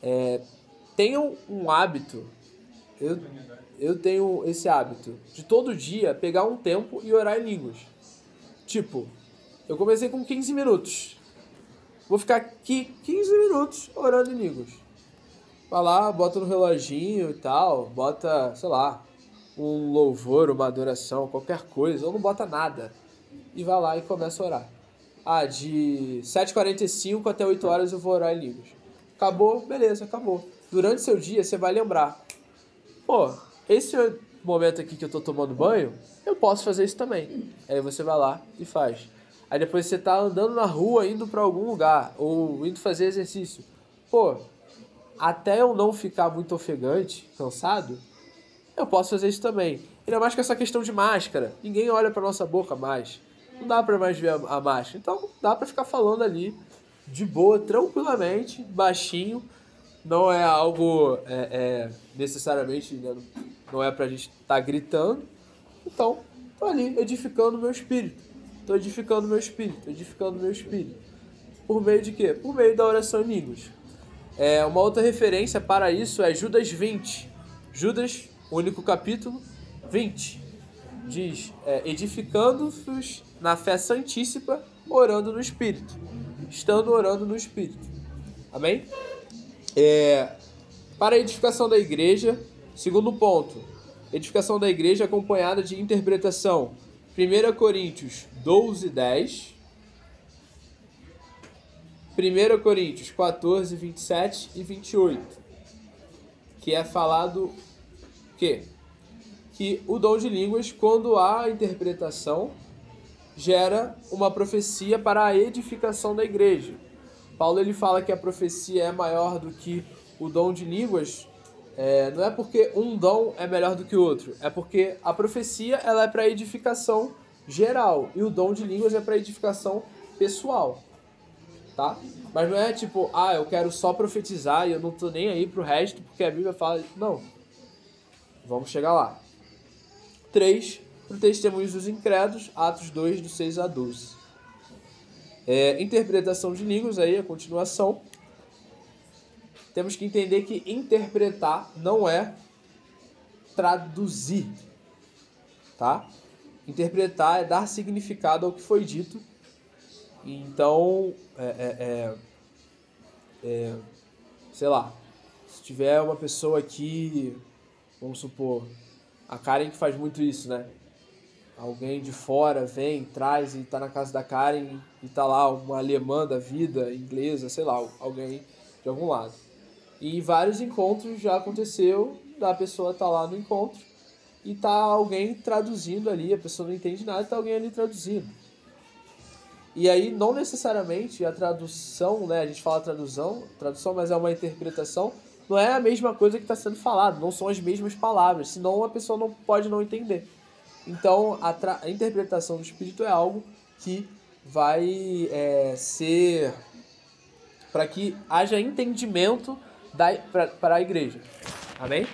É... Tenham um hábito. Eu, eu tenho esse hábito de todo dia pegar um tempo e orar em línguas. Tipo, eu comecei com 15 minutos. Vou ficar aqui 15 minutos orando em línguas. Vai lá, bota no reloginho e tal, bota, sei lá, um louvor, uma adoração, qualquer coisa, ou não bota nada. E vai lá e começa a orar. Ah, de 7h45 até 8 horas eu vou orar em línguas. Acabou, beleza, acabou. Durante seu dia você vai lembrar. Pô, esse momento aqui que eu tô tomando banho, eu posso fazer isso também. Aí você vai lá e faz. Aí depois você tá andando na rua, indo para algum lugar, ou indo fazer exercício. Pô, até eu não ficar muito ofegante, cansado, eu posso fazer isso também. Ainda mais com essa questão de máscara. Ninguém olha pra nossa boca mais. Não dá pra mais ver a, a máscara. Então dá pra ficar falando ali de boa, tranquilamente, baixinho. Não é algo é, é, necessariamente, né, não é pra gente estar tá gritando. Então, tô ali edificando meu espírito. Tô edificando meu espírito, edificando meu espírito. Por meio de quê? Por meio da oração em línguas. É, uma outra referência para isso é Judas 20. Judas, único capítulo, 20. Diz: é, edificando-os na fé santíssima, orando no Espírito. Estando orando no Espírito. Amém? É, para a edificação da igreja, segundo ponto, edificação da igreja acompanhada de interpretação. 1 Coríntios 12, 10. 1 Coríntios 14, 27 e 28. Que é falado que que o dom de línguas, quando há interpretação, gera uma profecia para a edificação da igreja. Paulo ele fala que a profecia é maior do que o dom de línguas, é, não é porque um dom é melhor do que o outro, é porque a profecia ela é para edificação geral e o dom de línguas é para edificação pessoal, tá? Mas não é tipo, ah, eu quero só profetizar e eu não tô nem aí pro resto porque a Bíblia fala, não. Vamos chegar lá. 3. Para testemunhos dos incrédulos, Atos 2, do 6 a 12. É, interpretação de línguas, aí a continuação. Temos que entender que interpretar não é traduzir, tá? Interpretar é dar significado ao que foi dito. Então, é, é, é, é sei lá, se tiver uma pessoa aqui, vamos supor, a Karen que faz muito isso, né? Alguém de fora vem, traz e tá na casa da Karen e tá lá uma alemã da vida, inglesa, sei lá, alguém de algum lado. E vários encontros já aconteceu da pessoa tá lá no encontro e tá alguém traduzindo ali, a pessoa não entende nada, tá alguém ali traduzindo. E aí não necessariamente a tradução, né, a gente fala tradução, tradução, mas é uma interpretação, não é a mesma coisa que está sendo falado, não são as mesmas palavras, senão a pessoa não pode não entender. Então, a, a interpretação do Espírito é algo que vai é, ser para que haja entendimento para a igreja. Amém?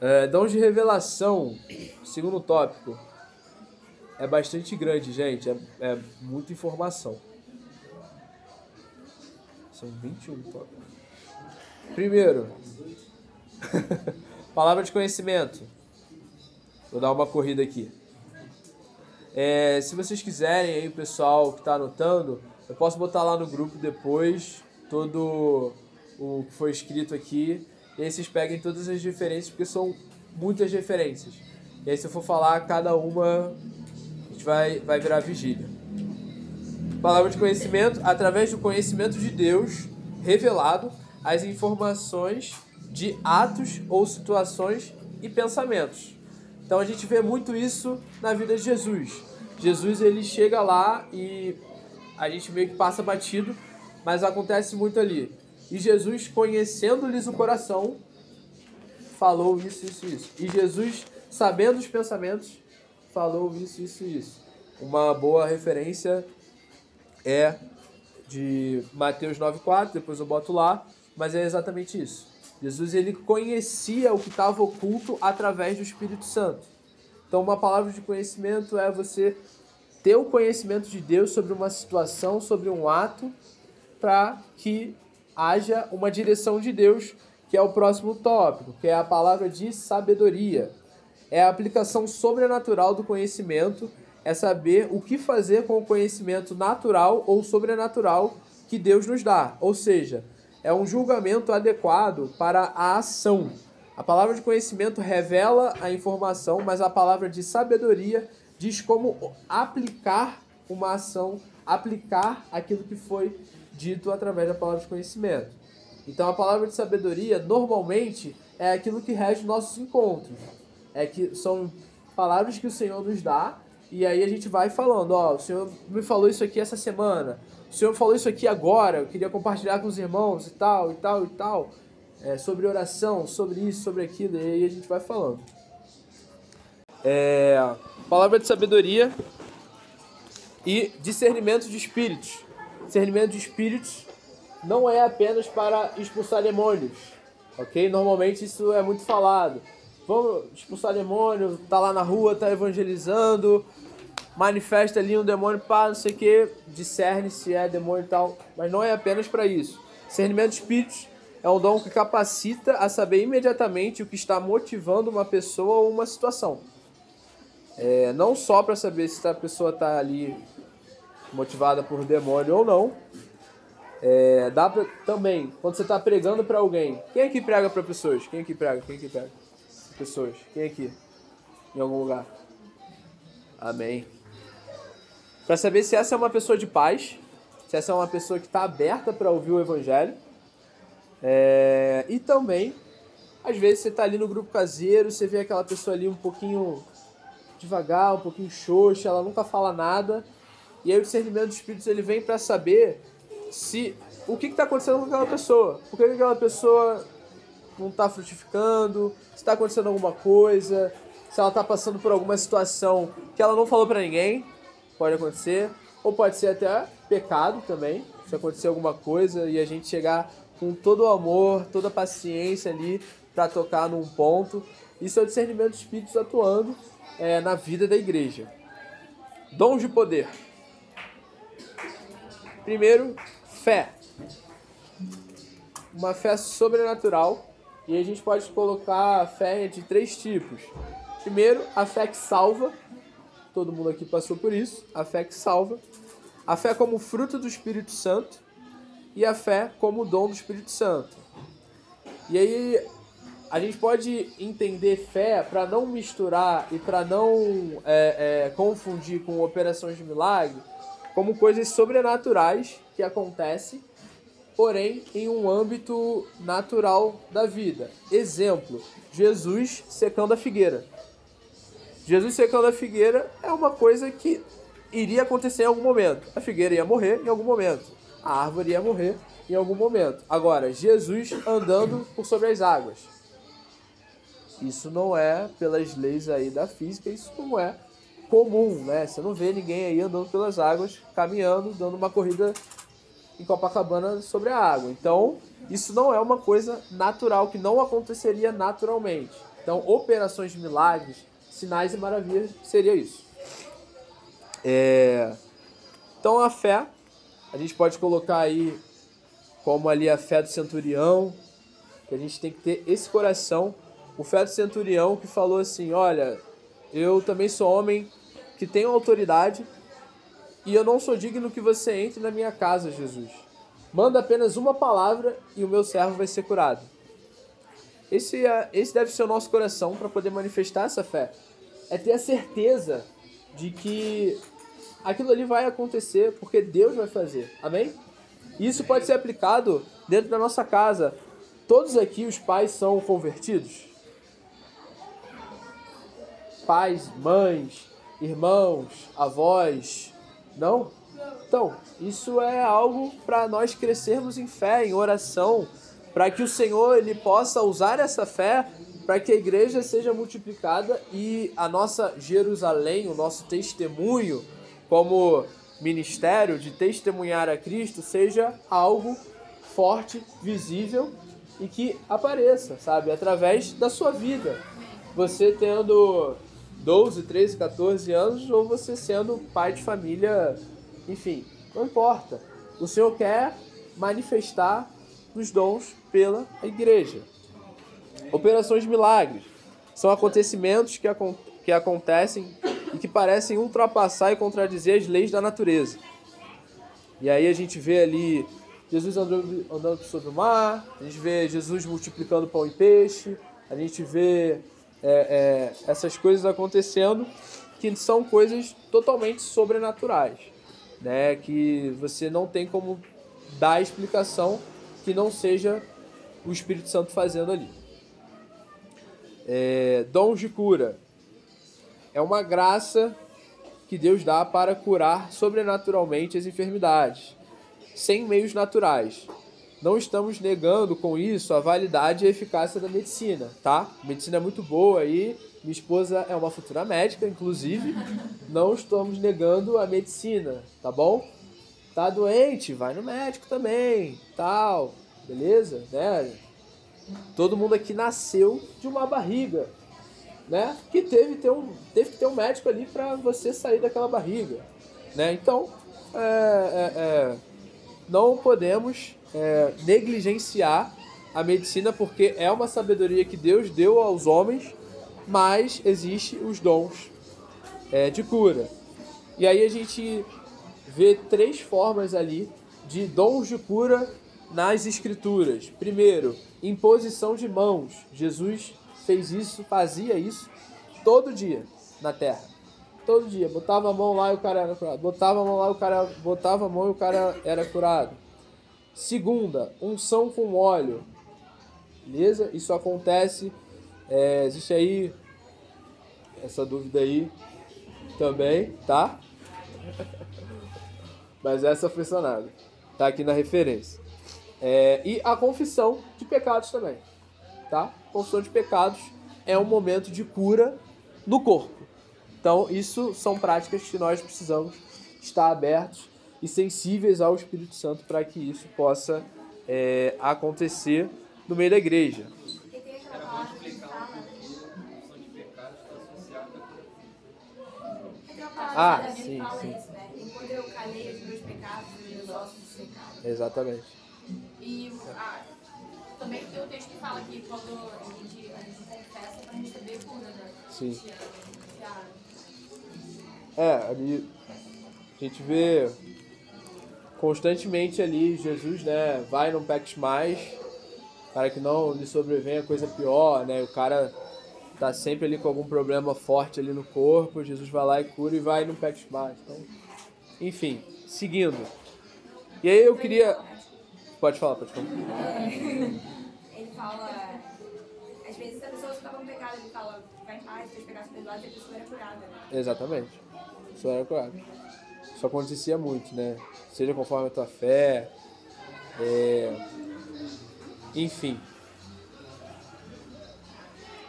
É, dons de revelação, segundo tópico, é bastante grande, gente. É, é muita informação. São 21 tópicos. Primeiro, palavra de conhecimento. Vou dar uma corrida aqui. É, se vocês quiserem aí, o pessoal que está anotando, eu posso botar lá no grupo depois todo o que foi escrito aqui. E aí vocês peguem todas as referências, porque são muitas referências. E aí se eu for falar cada uma, a gente vai, vai virar vigília. Palavra de conhecimento, através do conhecimento de Deus revelado as informações de atos ou situações e pensamentos. Então a gente vê muito isso na vida de Jesus. Jesus ele chega lá e a gente meio que passa batido, mas acontece muito ali. E Jesus, conhecendo-lhes o coração, falou isso, isso, isso. E Jesus, sabendo os pensamentos, falou isso, isso, isso. Uma boa referência é de Mateus 9,4, depois eu boto lá, mas é exatamente isso. Jesus ele conhecia o que estava oculto através do Espírito Santo. Então, uma palavra de conhecimento é você ter o conhecimento de Deus sobre uma situação, sobre um ato, para que haja uma direção de Deus, que é o próximo tópico, que é a palavra de sabedoria. É a aplicação sobrenatural do conhecimento, é saber o que fazer com o conhecimento natural ou sobrenatural que Deus nos dá. Ou seja, é um julgamento adequado para a ação. A palavra de conhecimento revela a informação, mas a palavra de sabedoria diz como aplicar uma ação, aplicar aquilo que foi dito através da palavra de conhecimento. Então a palavra de sabedoria normalmente é aquilo que rege nossos encontros. É que são palavras que o Senhor nos dá e aí a gente vai falando, ó, o Senhor me falou isso aqui essa semana, o Senhor falou isso aqui agora, eu queria compartilhar com os irmãos e tal, e tal, e tal, é, sobre oração, sobre isso, sobre aquilo, e aí a gente vai falando. É, palavra de sabedoria e discernimento de espíritos. Discernimento de espíritos não é apenas para expulsar demônios, ok? Normalmente isso é muito falado. Vamos expulsar demônio, tá lá na rua, tá evangelizando, manifesta ali um demônio, pá, não sei o que, discerne se é demônio e tal, mas não é apenas para isso. Discernimento de espíritos é um dom que capacita a saber imediatamente o que está motivando uma pessoa ou uma situação. É, não só para saber se a pessoa está ali motivada por demônio ou não. É, dá pra, também, quando você está pregando para alguém. Quem aqui prega para pessoas? Quem aqui prega? Quem aqui prega? Pessoas. Quem aqui? Em algum lugar? Amém. Para saber se essa é uma pessoa de paz, se essa é uma pessoa que está aberta para ouvir o evangelho. É, e também, às vezes você está ali no grupo caseiro, você vê aquela pessoa ali um pouquinho devagar, um pouquinho xoxa, ela nunca fala nada. E aí o discernimento dos espíritos ele vem para saber se o que está acontecendo com aquela pessoa. Por que aquela pessoa não está frutificando? Se está acontecendo alguma coisa? Se ela está passando por alguma situação que ela não falou para ninguém? Pode acontecer. Ou pode ser até pecado também. Se acontecer alguma coisa e a gente chegar com todo o amor, toda a paciência ali para tocar num ponto. Isso é o discernimento dos espíritos atuando é, na vida da igreja. Dons de poder. Primeiro, fé. Uma fé sobrenatural. E a gente pode colocar a fé de três tipos. Primeiro, a fé que salva. Todo mundo aqui passou por isso. A fé que salva. A fé como fruto do Espírito Santo. E a fé como dom do Espírito Santo. E aí a gente pode entender fé para não misturar e para não é, é, confundir com operações de milagre como coisas sobrenaturais que acontecem, porém em um âmbito natural da vida. Exemplo: Jesus secando a figueira. Jesus secando a figueira é uma coisa que iria acontecer em algum momento. A figueira ia morrer em algum momento. A árvore ia morrer em algum momento. Agora, Jesus andando por sobre as águas. Isso não é pelas leis aí da física, isso não é comum, né? Você não vê ninguém aí andando pelas águas, caminhando, dando uma corrida em Copacabana sobre a água. Então, isso não é uma coisa natural, que não aconteceria naturalmente. Então, operações de milagres, sinais e maravilhas seria isso. É... Então, a fé, a gente pode colocar aí como ali a fé do centurião, que a gente tem que ter esse coração o feto centurião que falou assim: Olha, eu também sou homem que tenho autoridade e eu não sou digno que você entre na minha casa, Jesus. Manda apenas uma palavra e o meu servo vai ser curado. Esse, é, esse deve ser o nosso coração para poder manifestar essa fé. É ter a certeza de que aquilo ali vai acontecer porque Deus vai fazer. Amém? Isso pode ser aplicado dentro da nossa casa. Todos aqui, os pais, são convertidos? pais, mães, irmãos, avós. Não? Então, isso é algo para nós crescermos em fé, em oração, para que o Senhor ele possa usar essa fé para que a igreja seja multiplicada e a nossa Jerusalém, o nosso testemunho como ministério de testemunhar a Cristo seja algo forte, visível e que apareça, sabe, através da sua vida. Você tendo 12, 13, 14 anos ou você sendo pai de família, enfim, não importa. O Senhor quer manifestar os dons pela igreja. Operações milagres são acontecimentos que, acon que acontecem e que parecem ultrapassar e contradizer as leis da natureza. E aí a gente vê ali Jesus andando, andando sobre o mar, a gente vê Jesus multiplicando pão e peixe, a gente vê é, é, essas coisas acontecendo que são coisas totalmente sobrenaturais, né? Que você não tem como dar explicação que não seja o Espírito Santo fazendo ali. É, dons de cura é uma graça que Deus dá para curar sobrenaturalmente as enfermidades, sem meios naturais. Não estamos negando com isso a validade e a eficácia da medicina, tá? Medicina é muito boa e minha esposa é uma futura médica, inclusive. Não estamos negando a medicina, tá bom? Tá doente, vai no médico também, tal, beleza? Né? Todo mundo aqui nasceu de uma barriga, né? Que teve, ter um, teve que ter um médico ali para você sair daquela barriga, né? Então, é, é, é, não podemos é, negligenciar a medicina porque é uma sabedoria que Deus deu aos homens, mas existe os dons é, de cura. E aí a gente vê três formas ali de dons de cura nas escrituras. Primeiro, imposição de mãos. Jesus fez isso, fazia isso todo dia na terra. Todo dia, botava a mão lá e o cara era curado. Botava a mão lá e o cara botava a mão e o cara era curado. Segunda, unção com óleo. Beleza? Isso acontece. É, existe aí essa dúvida aí também, tá? Mas essa sanada. Tá aqui na referência. É, e a confissão de pecados também, tá? Confissão de pecados é um momento de cura no corpo. Então, isso são práticas que nós precisamos estar abertos e sensíveis ao Espírito Santo para que isso possa é, acontecer no meio da igreja. Ah, que a Bíblia sim, fala sim. isso, né? Enquanto eu calei os meus pecados, os meus ossos secados. Exatamente. E ah, também tem o texto que fala que quando a gente, a gente confessa para receber cura, né? Sim. Que, que a- É, ali a gente vê constantemente ali Jesus, né, vai não peques mais para que não lhe sobrevenha coisa pior, né? O cara tá sempre ali com algum problema forte ali no corpo, Jesus vai lá e cura e vai não peques mais. Então, enfim, seguindo. E aí eu queria Pode falar, pode falar. Ele fala. Às vezes a pessoa estava no pecado, ele fala, vai em paz, teus pecados perdoados, e a pessoa era curada. né? Exatamente. Isso era curado. Isso acontecia muito, né? Seja conforme a tua fé. é, Enfim.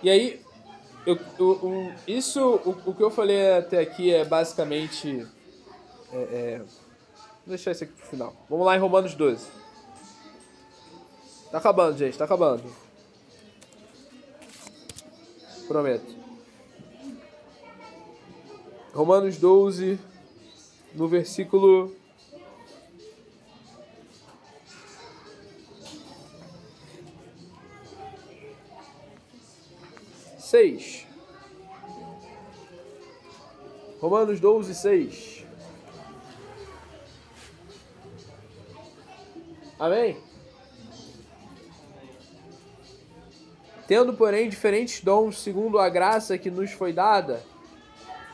E aí, eu, eu- isso, o, o que eu falei até aqui é basicamente. é, é, Vou deixar isso aqui pro final. Vamos lá em Romanos 12. Tá acabando, gente, tá acabando. Prometo. Romanos 12, no versículo. Seis. Romanos 12, 6. Amém? Tendo, porém, diferentes dons segundo a graça que nos foi dada,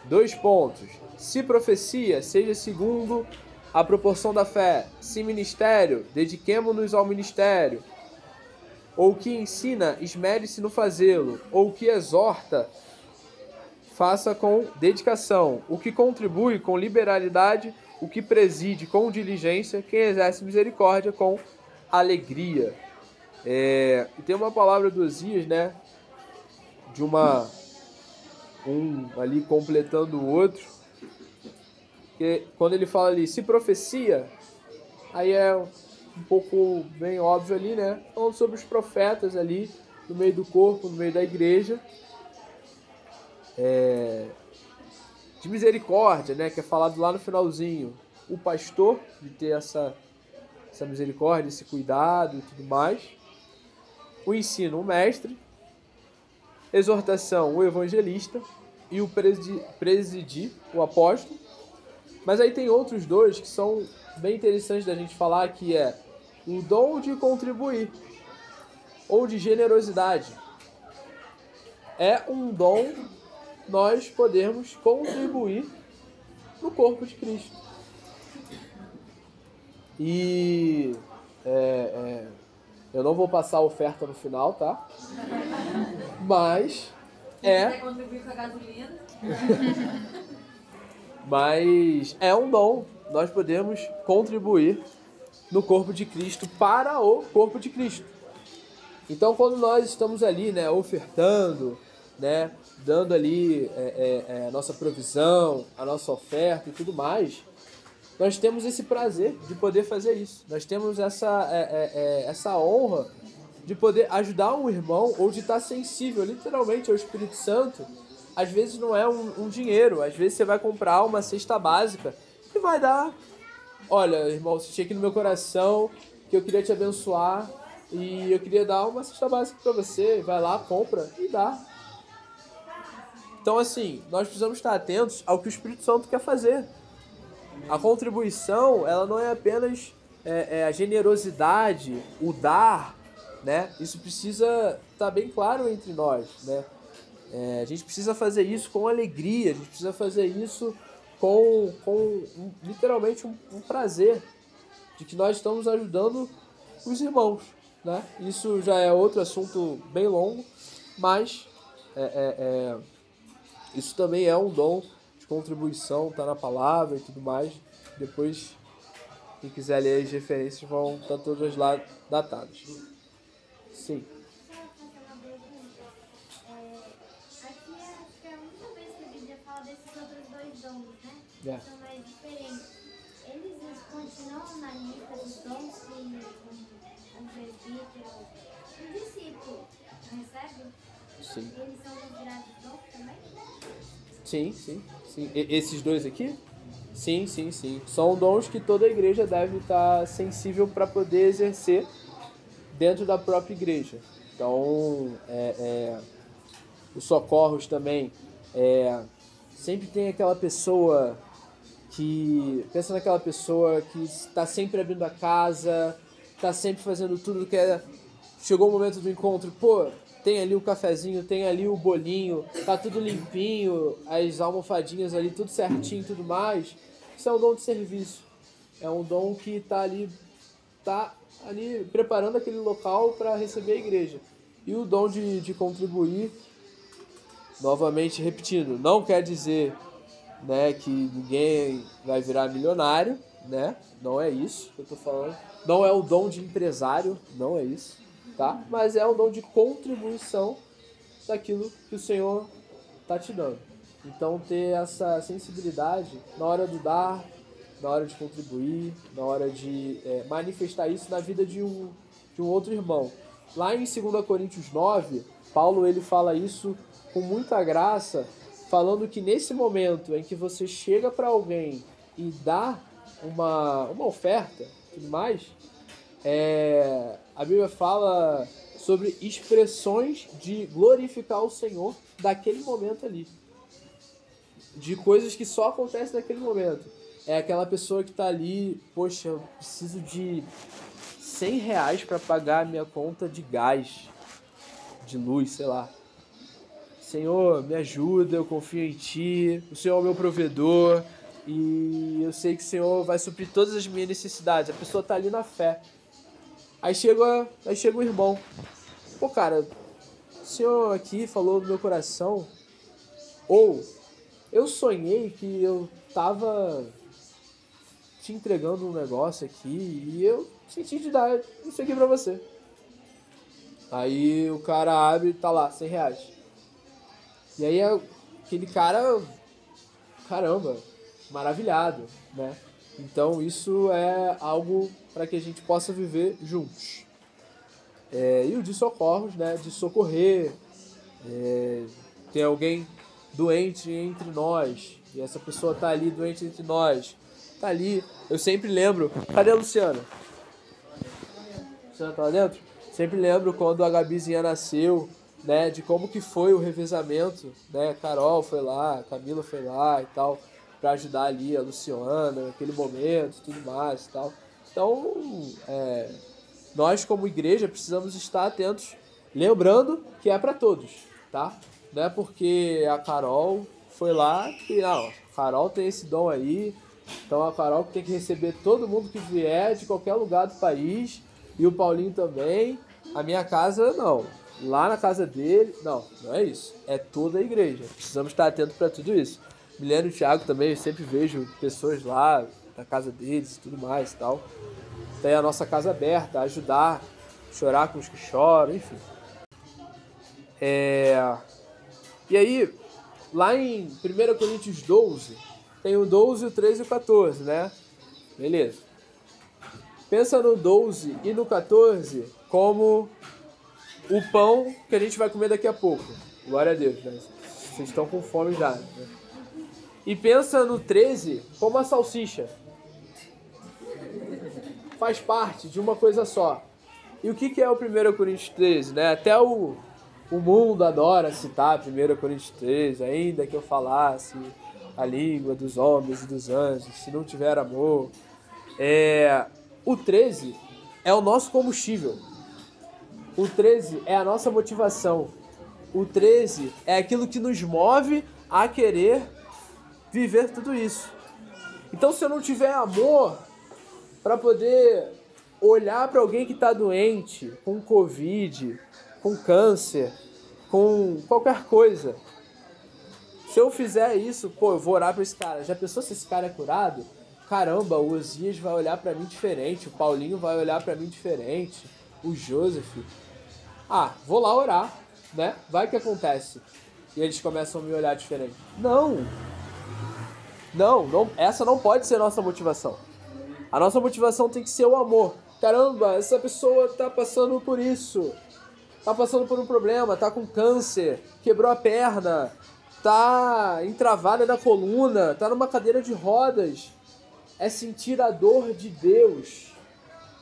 Dois pontos. Se profecia, seja segundo a proporção da fé. Se ministério, dediquemo-nos ao ministério. Ou que ensina, esmere-se no fazê-lo. Ou que exorta, faça com dedicação. O que contribui com liberalidade, o que preside com diligência, quem exerce misericórdia com alegria. É, tem uma palavra do Osias, né? De uma. Um ali completando o outro. Que quando ele fala ali, se profecia, aí é um pouco bem óbvio ali, né? Falando sobre os profetas ali, no meio do corpo, no meio da igreja. É, de misericórdia, né? Que é falado lá no finalzinho. O pastor, de ter essa, essa misericórdia, esse cuidado e tudo mais. O ensino, o mestre. Exortação, o evangelista. E o presidi, presidir, o apóstolo. Mas aí tem outros dois que são bem interessantes da gente falar, que é o dom de contribuir ou de generosidade. É um dom nós podermos contribuir no corpo de Cristo. E é, é, eu não vou passar a oferta no final, tá? Mas é. contribuir com a gasolina. Mas é um dom. Nós podemos contribuir no corpo de Cristo para o corpo de Cristo. Então, quando nós estamos ali, né, ofertando, né, dando ali é, é, é, a nossa provisão, a nossa oferta e tudo mais, nós temos esse prazer de poder fazer isso. Nós temos essa, é, é, é, essa honra de poder ajudar um irmão ou de estar sensível literalmente ao Espírito Santo. Às vezes não é um, um dinheiro, às vezes você vai comprar uma cesta básica e vai dar. Olha, irmão, você aqui no meu coração que eu queria te abençoar e eu queria dar uma cesta básica para você. Vai lá, compra e dá. Então, assim, nós precisamos estar atentos ao que o Espírito Santo quer fazer. A contribuição, ela não é apenas é, é, a generosidade, o dar, né? Isso precisa estar bem claro entre nós, né? É, a gente precisa fazer isso com alegria, a gente precisa fazer isso com, com literalmente um, um prazer de que nós estamos ajudando os irmãos, né? Isso já é outro assunto bem longo, mas é, é, é isso também é um dom de contribuição, tá na palavra e tudo mais. Depois, quem quiser ler as referências vão estar todas lá datadas. Sim. É. São mais diferentes. Eles continuam na lista dos dons que um presbítero, um discípulo recebe? Sim. Eles são considerados dons também? Sim, sim, sim. E, esses dois aqui? Sim, sim, sim. São dons que toda igreja deve estar sensível para poder exercer dentro da própria igreja. Então, é, é, os socorros também. É, sempre tem aquela pessoa que. Pensa naquela pessoa que está sempre abrindo a casa, está sempre fazendo tudo que é. Chegou o momento do encontro, pô, tem ali o cafezinho, tem ali o bolinho, tá tudo limpinho, as almofadinhas ali, tudo certinho e tudo mais. Isso é um dom de serviço. É um dom que tá ali, tá ali preparando aquele local para receber a igreja. E o dom de, de contribuir, novamente repetindo, não quer dizer né, que ninguém vai virar milionário, né? Não é isso que eu tô falando. Não é o dom de empresário, não é isso tá? Mas é um dom de contribuição daquilo que o Senhor está te dando. Então ter essa sensibilidade na hora do dar, na hora de contribuir, na hora de é, manifestar isso na vida de um, de um outro irmão. Lá em 2 Coríntios 9, Paulo ele fala isso com muita graça, falando que nesse momento em que você chega para alguém e dá uma, uma oferta, tudo mais, é, a Bíblia fala sobre expressões de glorificar o Senhor daquele momento ali. De coisas que só acontecem naquele momento. É aquela pessoa que está ali, poxa, eu preciso de 100 reais para pagar a minha conta de gás, de luz, sei lá. Senhor, me ajuda, eu confio em Ti, o Senhor é o meu provedor e eu sei que o Senhor vai suprir todas as minhas necessidades. A pessoa está ali na fé. Aí chega, aí chega o irmão. Pô, cara, o senhor aqui falou do meu coração. Ou eu sonhei que eu tava te entregando um negócio aqui e eu senti de dar isso aqui pra você. Aí o cara abre e tá lá, 100 reais. E aí aquele cara, caramba, maravilhado, né? Então isso é algo para que a gente possa viver juntos. É, e o de socorros, né? De socorrer. É, tem alguém doente entre nós. E essa pessoa tá ali doente entre nós. Tá ali. Eu sempre lembro. Cadê a Luciana? Luciana tá lá dentro? Sempre lembro quando a Gabizinha nasceu, né? De como que foi o revezamento, né? Carol foi lá, Camila foi lá e tal, para ajudar ali a Luciana naquele momento, tudo mais e tal. Então, é, nós como igreja precisamos estar atentos, lembrando que é para todos, tá? Não é porque a Carol foi lá que, não, a Carol tem esse dom aí, então a Carol tem que receber todo mundo que vier de qualquer lugar do país e o Paulinho também. A minha casa, não. Lá na casa dele, não, não é isso. É toda a igreja. Precisamos estar atentos para tudo isso. Milena e Thiago também, eu sempre vejo pessoas lá na casa deles e tudo mais e tal. Tem a nossa casa aberta, ajudar, chorar com os que choram, enfim. É... E aí, lá em 1 Coríntios 12, tem o 12, o 13 e o 14, né? Beleza. Pensa no 12 e no 14 como o pão que a gente vai comer daqui a pouco. Glória a Deus, né? Vocês estão com fome já. Né? E pensa no 13 como a salsicha. Faz parte de uma coisa só. E o que, que é o 1 Coríntios 13? Né? Até o, o mundo adora citar 1 Coríntios 13, ainda que eu falasse a língua dos homens e dos anjos, se não tiver amor. É, o 13 é o nosso combustível. O 13 é a nossa motivação. O 13 é aquilo que nos move a querer viver tudo isso. Então, se eu não tiver amor para poder olhar para alguém que está doente, com Covid, com câncer, com qualquer coisa, se eu fizer isso, pô, eu vou orar para esse cara. Já pensou se esse cara é curado? Caramba, o Osias vai olhar para mim diferente, o Paulinho vai olhar para mim diferente, o Joseph. Ah, vou lá orar, né? Vai que acontece. E eles começam a me olhar diferente. Não! Não, não, essa não pode ser nossa motivação. A nossa motivação tem que ser o amor. Caramba, essa pessoa tá passando por isso. Tá passando por um problema, tá com câncer, quebrou a perna, tá entravada na coluna, tá numa cadeira de rodas. É sentir a dor de Deus.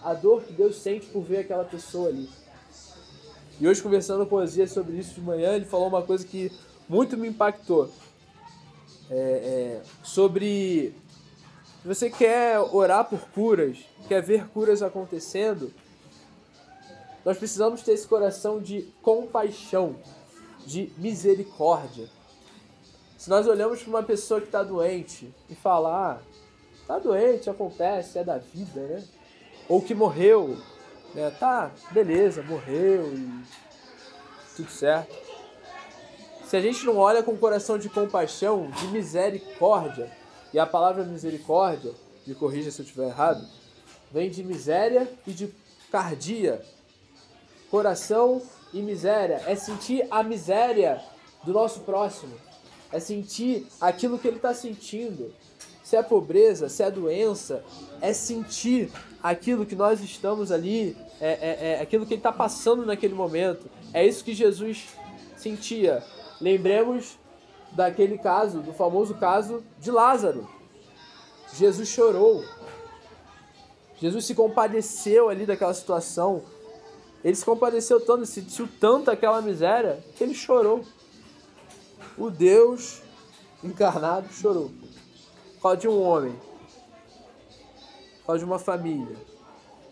A dor que Deus sente por ver aquela pessoa ali. E hoje, conversando com o Osias sobre isso de manhã, ele falou uma coisa que muito me impactou. É, é, sobre se você quer orar por curas, quer ver curas acontecendo, nós precisamos ter esse coração de compaixão, de misericórdia. Se nós olhamos para uma pessoa que está doente e falar, ah, tá doente, acontece, é da vida, né? Ou que morreu, né? Tá, beleza, morreu e tudo certo. Se a gente não olha com coração de compaixão, de misericórdia, e a palavra misericórdia, me corrija se eu estiver errado, vem de miséria e de cardia. Coração e miséria é sentir a miséria do nosso próximo, é sentir aquilo que ele está sentindo. Se é pobreza, se é doença, é sentir aquilo que nós estamos ali, é, é, é aquilo que ele está passando naquele momento. É isso que Jesus sentia. Lembremos daquele caso, do famoso caso de Lázaro. Jesus chorou. Jesus se compadeceu ali daquela situação. Ele se compadeceu tanto, sentiu tanto aquela miséria, que ele chorou. O Deus encarnado chorou. Fala de um homem. Fala de uma família.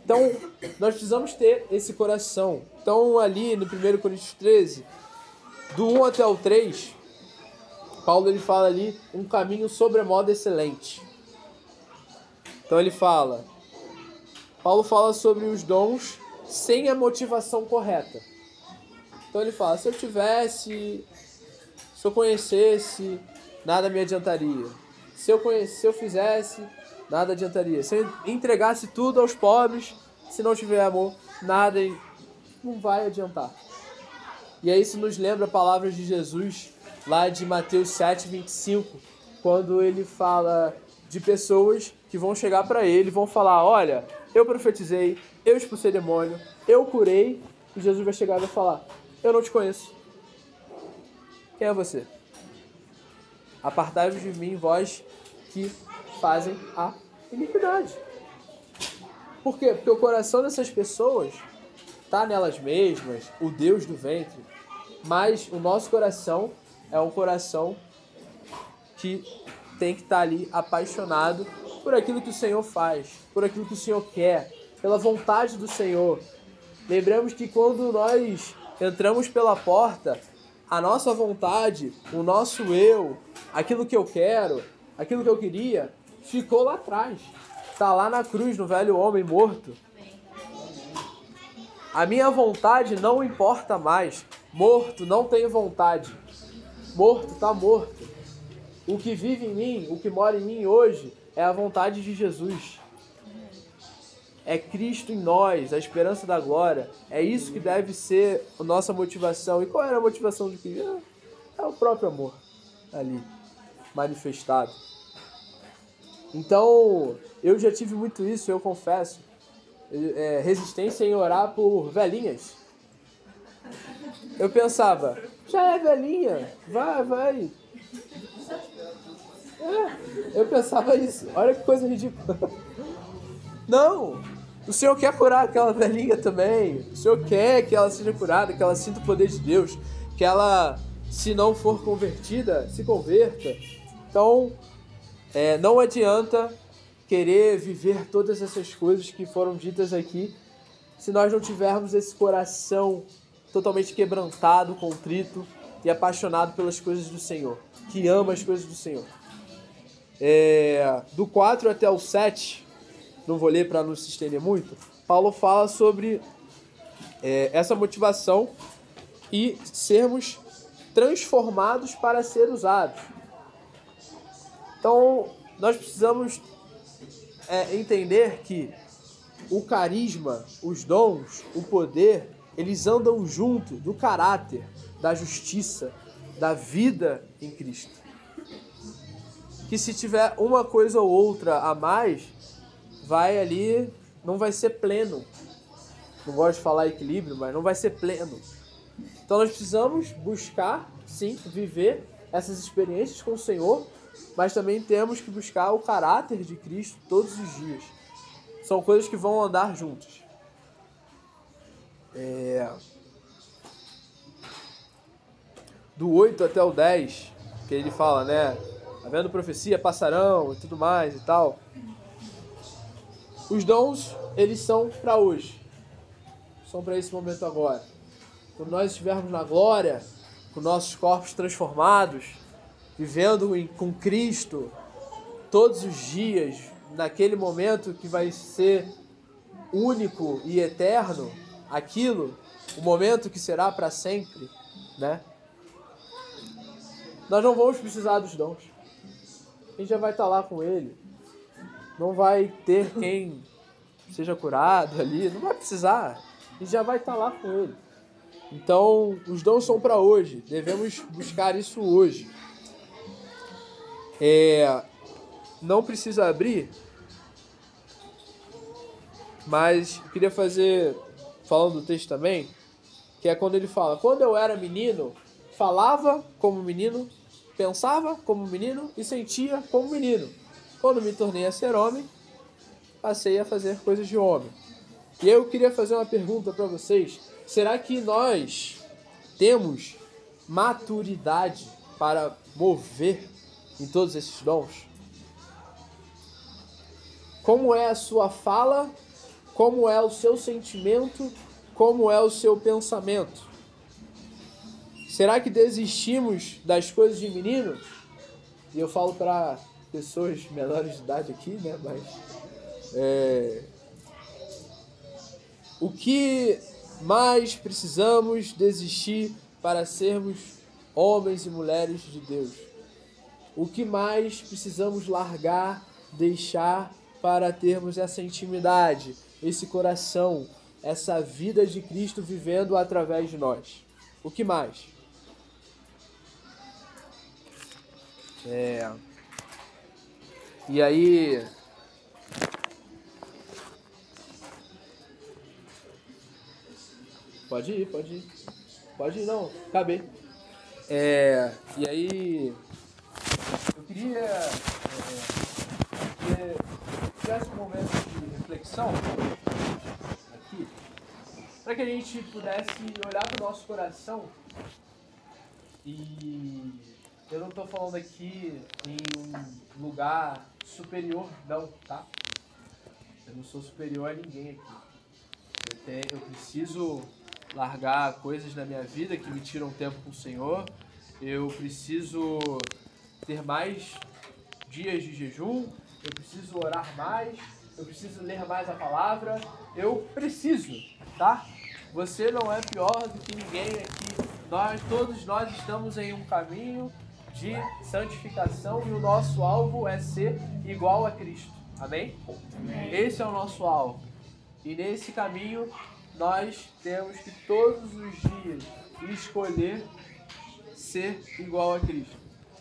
Então, nós precisamos ter esse coração. Então, ali no 1 Coríntios 13, do 1 até o 3, Paulo ele fala ali um caminho sobremodo excelente. Então ele fala, Paulo fala sobre os dons sem a motivação correta. Então ele fala, se eu tivesse, se eu conhecesse, nada me adiantaria. Se eu conhece, se eu fizesse, Nada adiantaria. Se eu entregasse tudo aos pobres, se não tiver amor, nada não vai adiantar. E aí isso nos lembra palavras de Jesus lá de Mateus 7, 25, quando ele fala de pessoas que vão chegar para ele vão falar: Olha, eu profetizei, eu expulsei demônio, eu curei. E Jesus vai chegar e vai falar: Eu não te conheço. Quem é você? Apartai-vos de mim, vós que fazem a iniquidade. Por quê? Porque o coração dessas pessoas está nelas mesmas, o Deus do ventre, mas o nosso coração é um coração que tem que estar tá ali apaixonado por aquilo que o Senhor faz, por aquilo que o Senhor quer, pela vontade do Senhor. Lembramos que quando nós entramos pela porta, a nossa vontade, o nosso eu, aquilo que eu quero, aquilo que eu queria, ficou lá atrás. Está lá na cruz, no velho homem morto. A minha vontade não importa mais. Morto não tem vontade. Morto está morto. O que vive em mim, o que mora em mim hoje, é a vontade de Jesus. É Cristo em nós, a esperança da glória. É isso que deve ser a nossa motivação. E qual era a motivação de Cristo? É o próprio amor ali, manifestado. Então, eu já tive muito isso, eu confesso. É, resistência em orar por velhinhas. Eu pensava, já é velhinha, vai, vai. É, eu pensava isso. Olha que coisa ridícula. Não! O Senhor quer curar aquela velhinha também. O Senhor quer que ela seja curada, que ela sinta o poder de Deus, que ela, se não for convertida, se converta. Então, é, não adianta querer viver todas essas coisas que foram ditas aqui se nós não tivermos esse coração totalmente quebrantado, contrito e apaixonado pelas coisas do Senhor, que ama as coisas do Senhor. É, do 4 até o 7, não vou ler para não se estender muito, Paulo fala sobre é, essa motivação e sermos transformados para ser usados. Então, nós precisamos é, entender que o carisma, os dons, o poder, eles andam junto do caráter, da justiça, da vida em Cristo. Que se tiver uma coisa ou outra a mais, vai ali, não vai ser pleno. Não gosto de falar equilíbrio, mas não vai ser pleno. Então nós precisamos buscar, sim, viver essas experiências com o Senhor, mas também temos que buscar o caráter de Cristo todos os dias. São coisas que vão andar juntas. É... Do 8 até o 10, que ele fala, né? Havendo profecia, passarão e tudo mais e tal. Os dons, eles são para hoje. São para esse momento agora. Quando nós estivermos na glória, com nossos corpos transformados, vivendo em, com Cristo todos os dias, naquele momento que vai ser único e eterno, aquilo, o momento que será para sempre, né? Nós não vamos precisar dos dons. A gente já vai estar tá lá com ele. Não vai ter quem seja curado ali, não vai precisar. A gente já vai estar tá lá com ele. Então, os dons são para hoje. Devemos buscar isso hoje. É, não precisa abrir, mas queria fazer, falando do texto também, que é quando ele fala: Quando eu era menino, falava como menino, pensava como menino e sentia como menino. Quando me tornei a ser homem, passei a fazer coisas de homem. E eu queria fazer uma pergunta para vocês: será que nós temos maturidade para mover em todos esses dons? Como é a sua fala? Como é o seu sentimento? Como é o seu pensamento? Será que desistimos das coisas de menino? E eu falo para pessoas menores de idade aqui, né? Mas é, o que mais precisamos desistir para sermos homens e mulheres de Deus? O que mais precisamos largar, deixar para termos essa intimidade, esse coração, essa vida de Cristo vivendo através de nós. O que mais? É. E aí. Pode ir, pode ir. Pode ir, não. Acabei. É. E aí. Eu queria. É, que tivesse um momento reflexão aqui, para que a gente pudesse olhar para o nosso coração e eu não estou falando aqui em um lugar superior, não, tá? Eu não sou superior a ninguém aqui. Eu, tenho, eu preciso largar coisas na minha vida que me tiram tempo com o Senhor. Eu preciso ter mais dias de jejum. Eu preciso orar mais. Eu preciso ler mais a palavra. Eu preciso, tá? Você não é pior do que ninguém aqui. Nós, todos nós estamos em um caminho de santificação e o nosso alvo é ser igual a Cristo. Amém? Amém? Esse é o nosso alvo. E nesse caminho nós temos que todos os dias escolher ser igual a Cristo.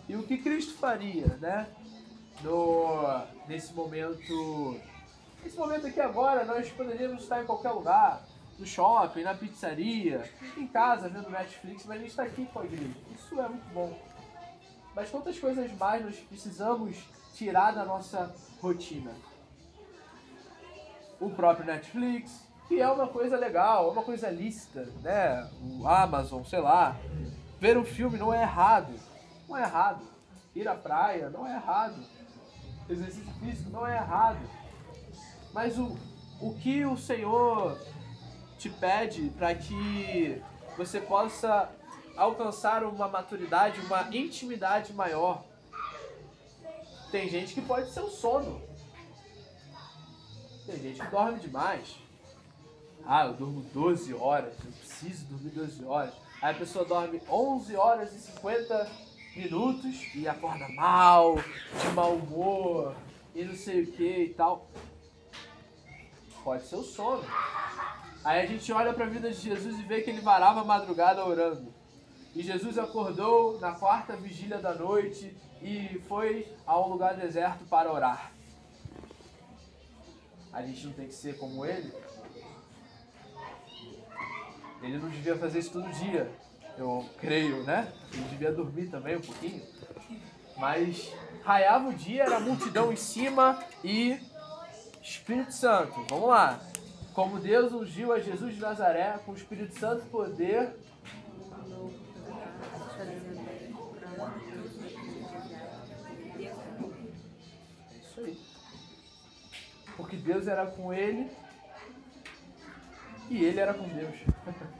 E o que Cristo faria, né? No, nesse momento. Nesse momento aqui agora, nós poderíamos estar em qualquer lugar, no shopping, na pizzaria, em casa vendo Netflix, mas a gente está aqui com a. Isso é muito bom. Mas quantas coisas mais nós precisamos tirar da nossa rotina? O próprio Netflix, que é uma coisa legal, é uma coisa lícita, né? O Amazon, sei lá. Ver um filme não é errado. Não é errado. Ir à praia não é errado. Exercício físico não é errado. Mas o, o que o Senhor te pede para que você possa alcançar uma maturidade, uma intimidade maior. Tem gente que pode ser o sono. Tem gente que dorme demais. Ah, eu durmo 12 horas, eu preciso dormir 12 horas. Aí a pessoa dorme 11 horas e 50 minutos e acorda mal, de mau humor e não sei o que e tal. Pode ser o sono. Aí a gente olha para a vida de Jesus e vê que ele varava a madrugada orando. E Jesus acordou na quarta vigília da noite e foi a um lugar deserto para orar. A gente não tem que ser como ele? Ele não devia fazer isso todo dia, eu creio, né? Ele devia dormir também um pouquinho. Mas raiava o dia, era multidão em cima e Espírito Santo, vamos lá. Como Deus ungiu a Jesus de Nazaré com o Espírito Santo poder Porque Deus era com ele e ele era com Deus.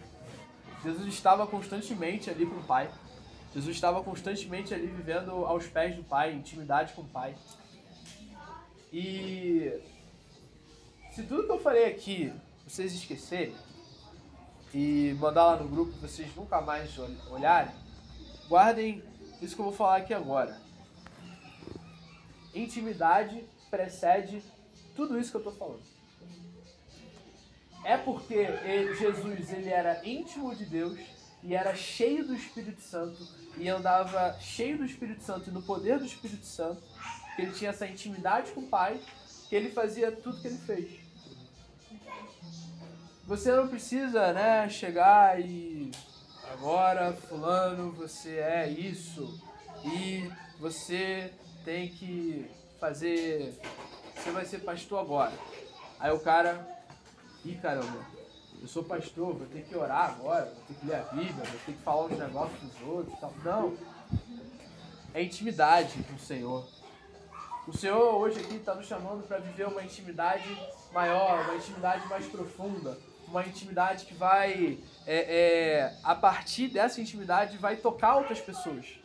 Jesus estava constantemente ali com o Pai. Jesus estava constantemente ali vivendo aos pés do Pai, intimidade com o Pai. E se tudo que eu falei aqui vocês esquecerem e mandar lá no grupo vocês nunca mais olharem, guardem isso que eu vou falar aqui agora. Intimidade precede tudo isso que eu estou falando. É porque ele, Jesus ele era íntimo de Deus e era cheio do Espírito Santo e andava cheio do Espírito Santo e no poder do Espírito Santo, que ele tinha essa intimidade com o Pai, que ele fazia tudo que ele fez. Você não precisa, né, chegar e agora fulano, você é isso e você tem que fazer você vai ser pastor agora. Aí o cara, ih caramba, eu sou pastor, vou ter que orar agora, vou ter que ler a Bíblia, vou ter que falar uns negócios dos outros tal. Não. É intimidade com o Senhor. O Senhor hoje aqui está nos chamando para viver uma intimidade maior, uma intimidade mais profunda, uma intimidade que vai, é, é, a partir dessa intimidade, vai tocar outras pessoas,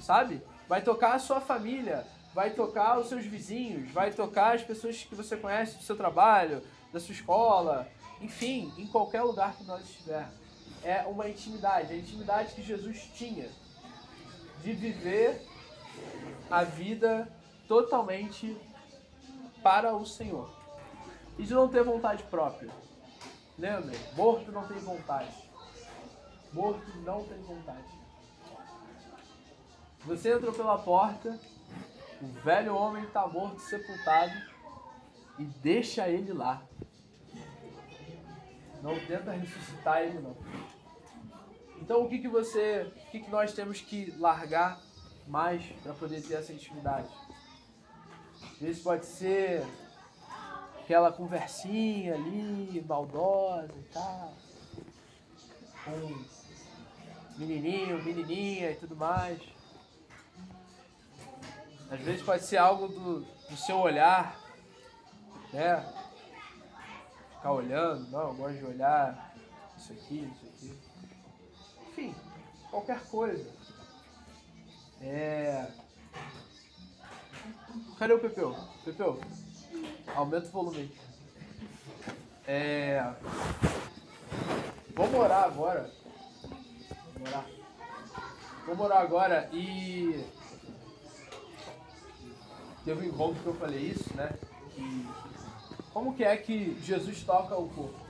sabe? Vai tocar a sua família, vai tocar os seus vizinhos, vai tocar as pessoas que você conhece do seu trabalho, da sua escola, enfim, em qualquer lugar que nós estivermos. É uma intimidade, a intimidade que Jesus tinha de viver a vida totalmente para o Senhor. E de não ter vontade própria. Lembra? Morto não tem vontade. Morto não tem vontade. Você entrou pela porta, o velho homem está morto, sepultado, e deixa ele lá. Não tenta ressuscitar ele não. Então o que, que você. O que, que nós temos que largar mais para poder ter essa intimidade? Vezes pode ser aquela conversinha ali, maldosa e tal. Com menininho, menininha e tudo mais. Às vezes pode ser algo do, do seu olhar, né? Ficar olhando, não, eu gosto de olhar isso aqui, isso aqui. Enfim, qualquer coisa. É. Cadê o Pepeu? Pepeu, aumenta o volume. É. Vamos orar agora. Vamos orar. Vamos orar agora e. Teve um encontro que eu falei isso, né? Que... Como que é que Jesus toca o corpo?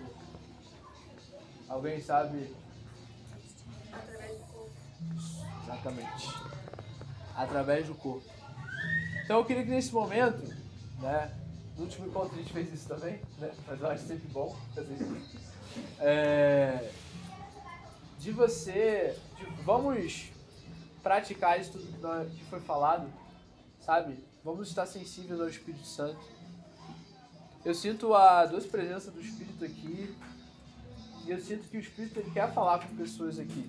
Alguém sabe? Exatamente. Através do corpo. Então eu queria que nesse momento, né? No último encontro a gente fez isso também, né? Mas eu acho sempre bom fazer isso. É, de você. De, vamos praticar isso tudo que foi falado, sabe? Vamos estar sensíveis ao Espírito Santo. Eu sinto a duas presenças do Espírito aqui. E eu sinto que o Espírito quer falar com pessoas aqui.